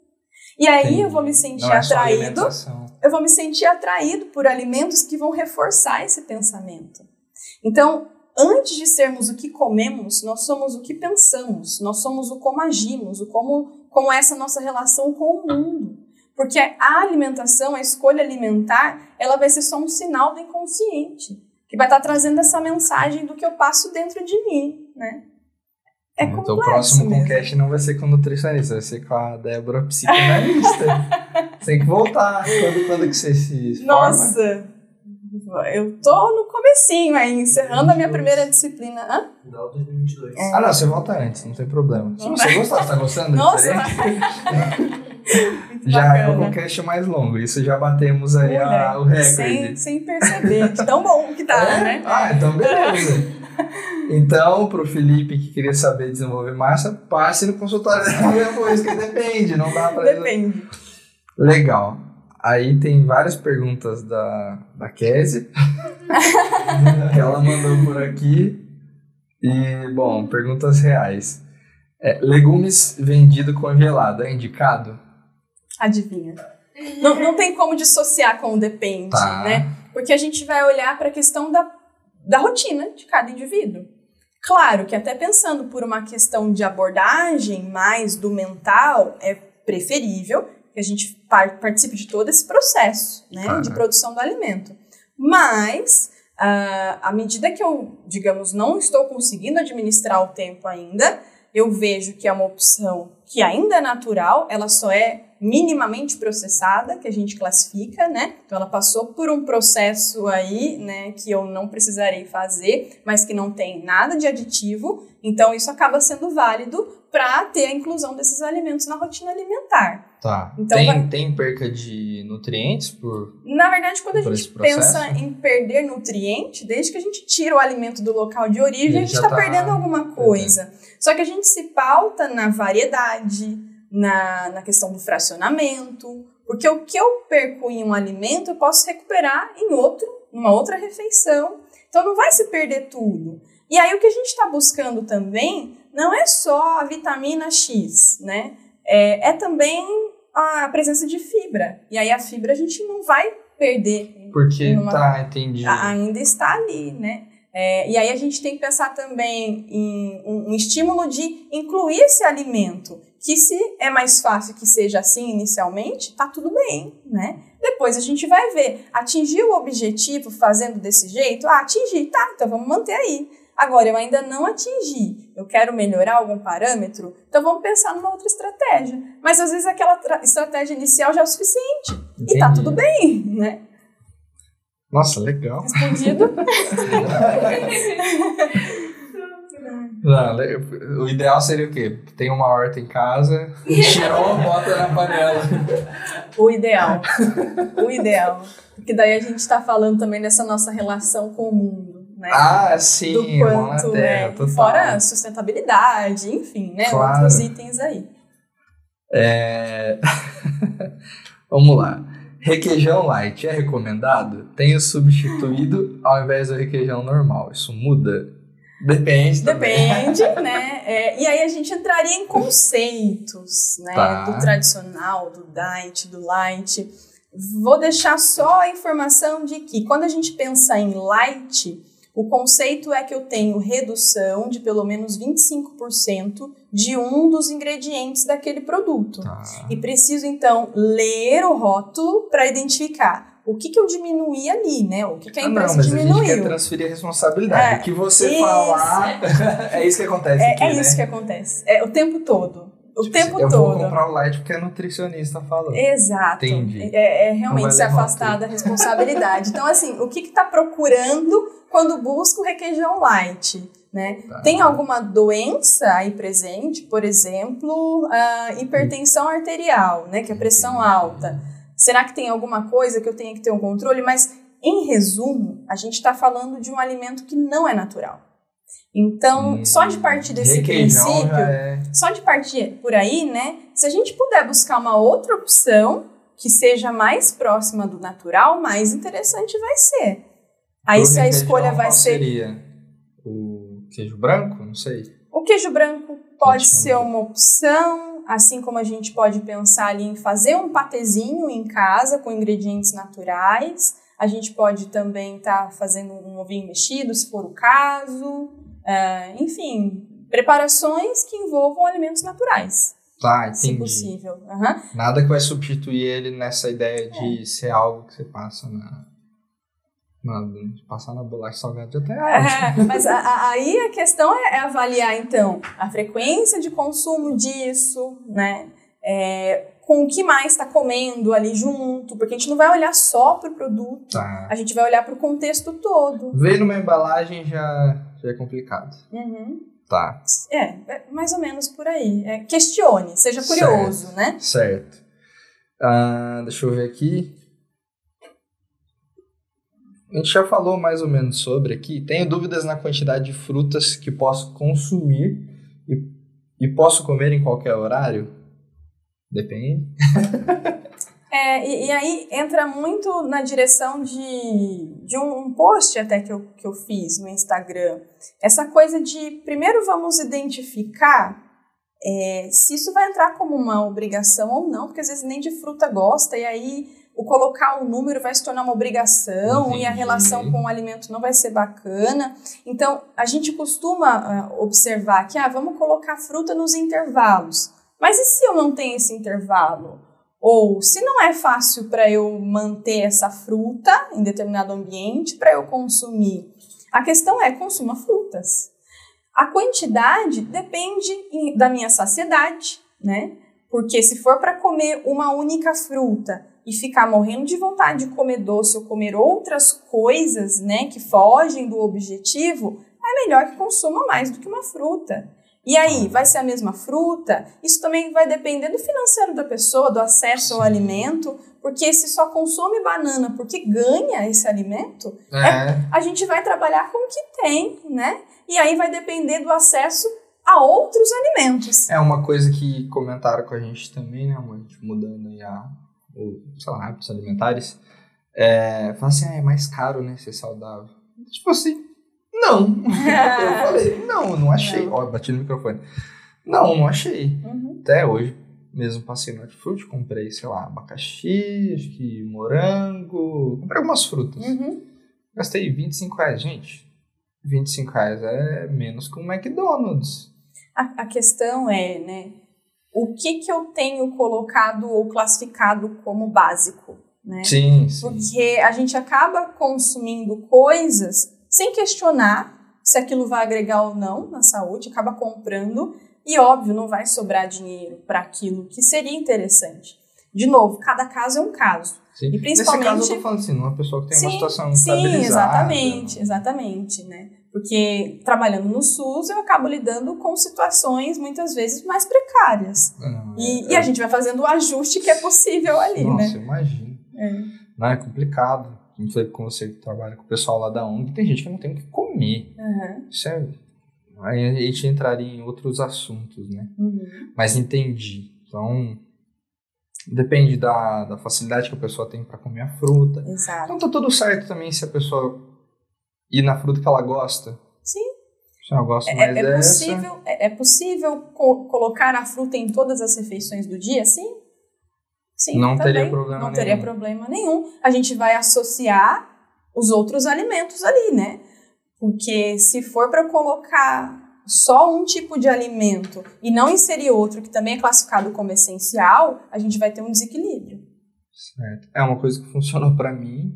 E aí Entendi. eu vou me sentir é atraído. Eu vou me sentir atraído por alimentos que vão reforçar esse pensamento. Então, antes de sermos o que comemos, nós somos o que pensamos, nós somos o como agimos, o como, como é essa nossa relação com o mundo. Porque a alimentação, a escolha alimentar, ela vai ser só um sinal do inconsciente que vai estar trazendo essa mensagem do que eu passo dentro de mim, né? É então o próximo mesmo. Concast não vai ser com nutricionista, vai ser com a Débora psicanalista. (laughs) Tem que voltar. Quando, quando que você se forma? Nossa, eu tô no comecinho aí, encerrando 2022. a minha primeira disciplina. Hã? Não, 2022. É. Ah, não, você volta antes, não tem problema. Se você gostar, você tá gostando? Nossa, (laughs) já é o podcast mais longo, isso já batemos aí a, o recorde. Sem, sem perceber, de tão bom que tá, é? né? Ah, então beleza. Então, pro Felipe que queria saber desenvolver massa, passe no consultório (laughs) depois, que depende, não dá pra... Depende. Legal. Aí tem várias perguntas da, da Kézia, (laughs) que ela mandou por aqui. E, bom, perguntas reais. É, legumes vendido congelado é indicado? Adivinha. Não, não tem como dissociar com o depende, tá. né? Porque a gente vai olhar para a questão da, da rotina de cada indivíduo. Claro que até pensando por uma questão de abordagem mais do mental, é preferível que a gente participe de todo esse processo né, ah, de produção do alimento. Mas, uh, à medida que eu, digamos, não estou conseguindo administrar o tempo ainda, eu vejo que é uma opção que ainda é natural, ela só é minimamente processada, que a gente classifica, né? Então ela passou por um processo aí, né, que eu não precisarei fazer, mas que não tem nada de aditivo. Então isso acaba sendo válido para ter a inclusão desses alimentos na rotina alimentar. Tá. Então, tem, vai... tem perca de nutrientes por Na verdade, quando a gente pensa em perder nutriente, desde que a gente tira o alimento do local de origem, a gente está tá perdendo alguma coisa. Só que a gente se pauta na variedade, na, na questão do fracionamento, porque o que eu perco em um alimento eu posso recuperar em outro, numa outra refeição. Então não vai se perder tudo. E aí o que a gente está buscando também não é só a vitamina X, né? É, é também a presença de fibra. E aí a fibra a gente não vai perder. Porque numa, tá, entendi. Ainda está ali, né? É, e aí a gente tem que pensar também em um, um, estímulo de incluir esse alimento, que se é mais fácil que seja assim inicialmente, tá tudo bem, né? Depois a gente vai ver, atingir o objetivo fazendo desse jeito? Ah, atingir, tá, então vamos manter aí. Agora, eu ainda não atingi, eu quero melhorar algum parâmetro, então vamos pensar numa outra estratégia. Mas às vezes aquela estratégia inicial já é o suficiente. Entendi. E tá tudo bem, né? Nossa, legal. Respondido? (laughs) Não, o ideal seria o quê? Tem uma horta em casa, (laughs) tirou, bota na panela. (laughs) O ideal. O ideal. Porque daí a gente está falando também dessa nossa relação com o mundo. Né? Ah, sim. Do quanto, terra, é, fora sustentabilidade, enfim, né? Claro. Outros itens aí. É... (laughs) Vamos lá. Requeijão light é recomendado? Tenho substituído ao invés do requeijão normal. Isso muda? Depende. Também. Depende, (laughs) né? É, e aí a gente entraria em conceitos, né? Tá. Do tradicional, do diet, do light. Vou deixar só a informação de que quando a gente pensa em light, o conceito é que eu tenho redução de pelo menos 25% de um dos ingredientes daquele produto. Tá. E preciso então ler o rótulo para identificar o que, que eu diminuí ali, né? O que, que a empresa ah, não, mas diminuiu. A gente quer transferir a responsabilidade. É, o que você isso, falar (laughs) é isso que acontece. É, aqui, é isso né? que acontece. É o tempo todo. O tipo, tempo eu todo. Eu vou comprar o light porque é nutricionista falando. Exato. Entendi. É, é realmente se afastar da responsabilidade. então, assim, o que está procurando quando busca o requeijão light? Né? Tá. Tem alguma doença aí presente, por exemplo, a hipertensão arterial, né? que é pressão alta. Será que tem alguma coisa que eu tenha que ter um controle? Mas, em resumo, a gente está falando de um alimento que não é natural. Então, hum, só de partir desse princípio, é... só de partir por aí, né? Se a gente puder buscar uma outra opção que seja mais próxima do natural, mais interessante vai ser. Aí Pro se a escolha vai ser seria o queijo branco, não sei. O queijo branco pode ser uma opção, assim como a gente pode pensar ali em fazer um patezinho em casa com ingredientes naturais. A gente pode também estar tá fazendo um ovinho mexido, se for o caso. Uh, enfim, preparações que envolvam alimentos naturais. Tá, entendi. Se possível. Uhum. Nada que vai substituir ele nessa ideia de é. ser algo que você passa na. Na passar na bolacha salgada de até é, (laughs) Mas a, a, aí a questão é, é, avaliar, então, a frequência de consumo disso, né? É, com o que mais está comendo ali junto, porque a gente não vai olhar só para o produto, tá. a gente vai olhar para o contexto todo. Ver numa embalagem já é complicado. Uhum. Tá. É, é, mais ou menos por aí. É, questione, seja curioso, certo, né? Certo. Uh, deixa eu ver aqui. A gente já falou mais ou menos sobre aqui. Tenho dúvidas na quantidade de frutas que posso consumir e, e posso comer em qualquer horário? Depende. (laughs) É, e, e, aí entra muito na direção de, de um, post até que eu, que eu fiz no Instagram. Essa coisa de primeiro vamos identificar é, se isso vai entrar como uma obrigação ou não, porque às vezes nem de fruta gosta, e aí o colocar o número vai se tornar uma obrigação Entendi. e a relação com o alimento não vai ser bacana. Então, a gente costuma uh, observar que ah, vamos colocar fruta nos intervalos. Mas e se eu não tenho esse intervalo? Ou se não é fácil para eu manter essa fruta em determinado ambiente para eu consumir, a questão é consuma frutas. A quantidade depende da minha saciedade, né? Porque se for para comer uma única fruta e ficar morrendo de vontade de comer doce ou comer outras coisas, né, que fogem do objetivo, é melhor que consuma mais do que uma fruta. E aí, vai ser a mesma fruta? Isso também vai depender do financeiro da pessoa, do acesso ao alimento, porque se só consome banana porque ganha esse alimento, é. É, a gente vai trabalhar com o que tem, né? E aí vai depender do acesso a outros alimentos. É uma coisa que comentaram com a gente também, né, a gente mudando aí a, o, sei lá, hábitos alimentares. É, fala assim, ah, é mais caro, né, ser saudável. Tipo assim, não. (laughs) eu falei, não, não achei. Ó, bati no microfone. Não, não achei. Uhum. Até hoje, mesmo passei no hortifruti, comprei, sei lá, abacaxi, acho que morango. Comprei algumas frutas. Uhum. Gastei 25 reais, gente. 25 reais é menos que um McDonald's. A, a questão é, né? O que, que eu tenho colocado ou classificado como básico? Né? Sim, sim. Porque a gente acaba consumindo coisas sem questionar se aquilo vai agregar ou não na saúde, acaba comprando e, óbvio, não vai sobrar dinheiro para aquilo que seria interessante. De novo, cada caso é um caso. Sim. E principalmente. Nesse caso, eu tô falando assim, uma pessoa que tem sim, uma situação Sim, exatamente, exatamente, né? Porque trabalhando no SUS, eu acabo lidando com situações muitas vezes mais precárias. Não, E, é- e a gente vai fazendo o ajuste que é possível ali, Nossa, né? imagina. É. Não, é complicado. Não falei com você que trabalha com o pessoal lá da ONG, tem gente que não tem o que comer. É. Aí a gente entraria em outros assuntos, né? uhum. Mas entendi. Então, depende da, da facilidade que a pessoa tem para comer a fruta. Exato. Então tá tudo certo também se a pessoa ir na fruta que ela gosta. Sim. Gosta É, mais é dessa. possível, é, é possível co- colocar a fruta em todas as refeições do dia? Sim. Sim, Não também. teria problema Não teria nenhum. problema nenhum. A gente vai associar os outros alimentos ali, né? Porque se for para colocar só um tipo de alimento e não inserir outro que também é classificado como essencial, a gente vai ter um desequilíbrio. Certo. É uma coisa que funcionou pra mim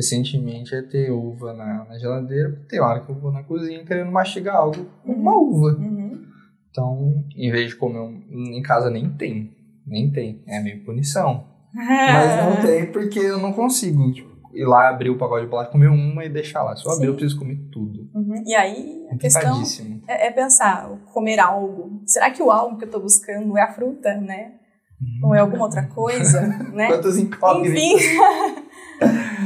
recentemente é ter uva na, na geladeira. porque Tem hora que eu vou na cozinha querendo mastigar algo com uma uva. Uhum. Então, em vez de comer um, em casa nem tem, nem tem, é meio punição. Mas não (laughs) tem porque eu não consigo tipo, ir lá abrir o pacote de bolacha, comer uma e deixar lá. Se eu abrir, eu preciso comer tudo. Uhum. E aí a questão é, é pensar, comer algo. Será que o algo que eu estou buscando é a fruta, né? Ou é alguma outra coisa, (laughs) né? Quantas incógnitas. Enfim. (laughs)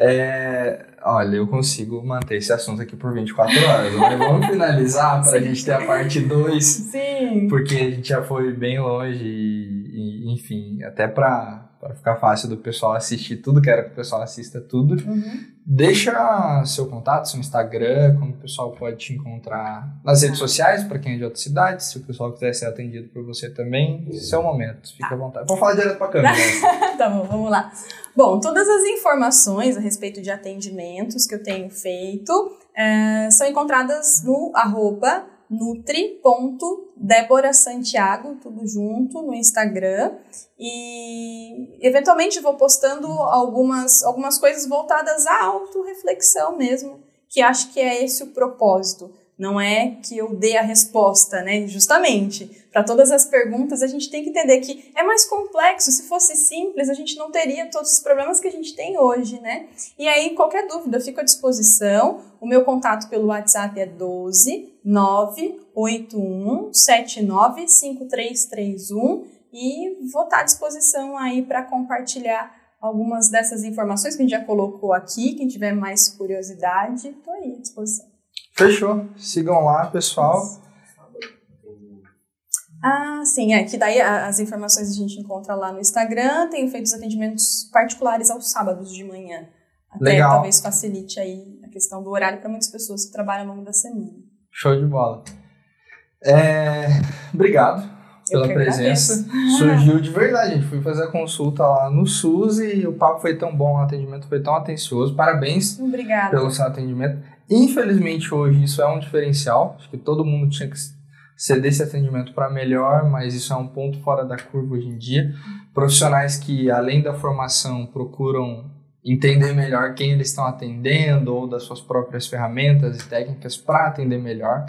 É, olha, eu consigo manter esse assunto aqui por 24 horas. Mas vamos finalizar para a gente ter a parte 2, Sim. porque a gente já foi bem longe e, e, enfim, até para ficar fácil do pessoal assistir tudo, quero que o pessoal assista tudo. Uhum. Deixa seu contato, seu Instagram, como o pessoal pode te encontrar nas redes sociais, para quem é de outra cidade, se o pessoal quiser ser atendido por você também, seu momento, fica à vontade. Vou falar direto para a câmera. né? (laughs) tá bom, vamos lá. Bom, todas as informações a respeito de atendimentos que eu tenho feito eh, são encontradas no arroba nutri.deborasantiago, tudo junto, no Instagram. E eventualmente vou postando algumas, algumas coisas voltadas à autorreflexão mesmo, que acho que é esse o propósito. Não é que eu dê a resposta, né? Justamente, para todas as perguntas, a gente tem que entender que é mais complexo. Se fosse simples, a gente não teria todos os problemas que a gente tem hoje, né? E aí, qualquer dúvida, eu fico à disposição. O meu contato pelo WhatsApp é 12 981 79 5331 e vou estar à disposição aí para compartilhar algumas dessas informações que a gente já colocou aqui. Quem tiver mais curiosidade, estou aí à disposição. Fechou. Sigam lá, pessoal. Ah, sim, é que daí as informações a gente encontra lá no Instagram. Tenho feito os atendimentos particulares aos sábados de manhã. Até Legal. talvez facilite aí a questão do horário para muitas pessoas que trabalham ao longo da semana. Show de bola. É, Obrigado pela presença. agradeço. (laughs) Surgiu de verdade. Gente foi fazer a consulta lá no SUS e o papo foi tão bom, o atendimento foi tão atencioso. Parabéns Obrigada. pelo seu atendimento. Infelizmente, hoje isso é um diferencial. Acho que todo mundo tinha que ceder esse atendimento para melhor, mas isso é um ponto fora da curva hoje em dia. Profissionais que, além da formação, procuram entender melhor quem eles estão atendendo ou das suas próprias ferramentas e técnicas para atender melhor.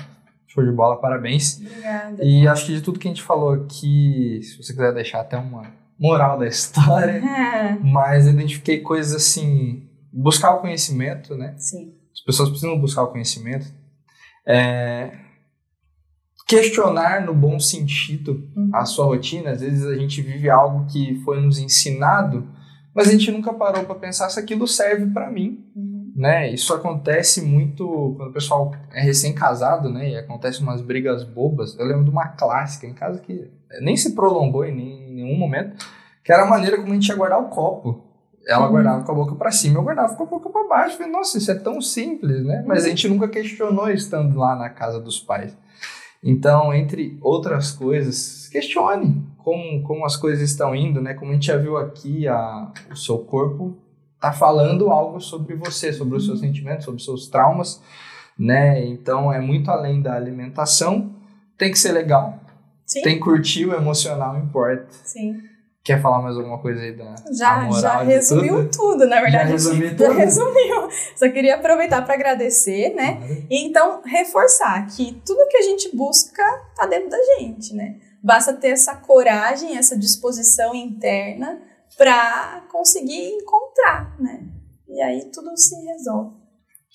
Show de bola, parabéns. Obrigada. E acho que de tudo que a gente falou aqui, se você quiser deixar até uma moral da história, (laughs) mas eu identifiquei coisas assim, buscar o conhecimento, né? Sim. As pessoas precisam buscar o conhecimento. É, questionar no bom sentido Uhum. a sua rotina. Às vezes a gente vive algo que foi nos ensinado, mas a gente nunca parou para pensar se aquilo serve para mim. Uhum. Né? Isso acontece muito quando o pessoal é recém-casado, né? E acontece umas brigas bobas. Eu lembro de uma clássica em casa que nem se prolongou em nenhum momento, que era a maneira como a gente ia guardar o copo. Ela Uhum. guardava com a boca para cima, eu guardava com a boca para baixo. Eu Falei, nossa, isso é tão simples, né? Mas a gente nunca questionou estando lá na casa dos pais. Então, entre outras coisas, questione como, como as coisas estão indo, né? Como a gente já viu aqui, a, o seu corpo tá falando algo sobre você, sobre os seus sentimentos, sobre os seus traumas. né? Então é muito além da alimentação. Tem que ser legal. Sim. Tem que curtir o emocional, importa. Sim. Quer falar mais alguma coisa aí da Já, moral já resumiu tudo? tudo, na verdade. Já resumi (laughs) Já tudo? resumiu. Só queria aproveitar para agradecer, né? Claro. E então reforçar que tudo que a gente busca tá dentro da gente, né? Basta ter essa coragem, essa disposição interna para conseguir encontrar, né? E aí tudo se resolve.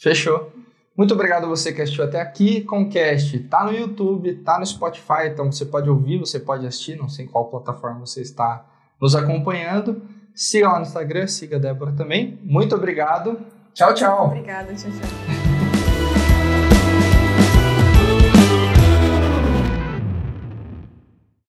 Fechou. Muito obrigado a você que assistiu até aqui. Comcast tá no YouTube, tá no Spotify, então você pode ouvir, você pode assistir, não sei em qual plataforma você está nos acompanhando. Siga lá no Instagram, siga a Débora também. Muito obrigado. Tchau, tchau. Obrigada, tchau, tchau.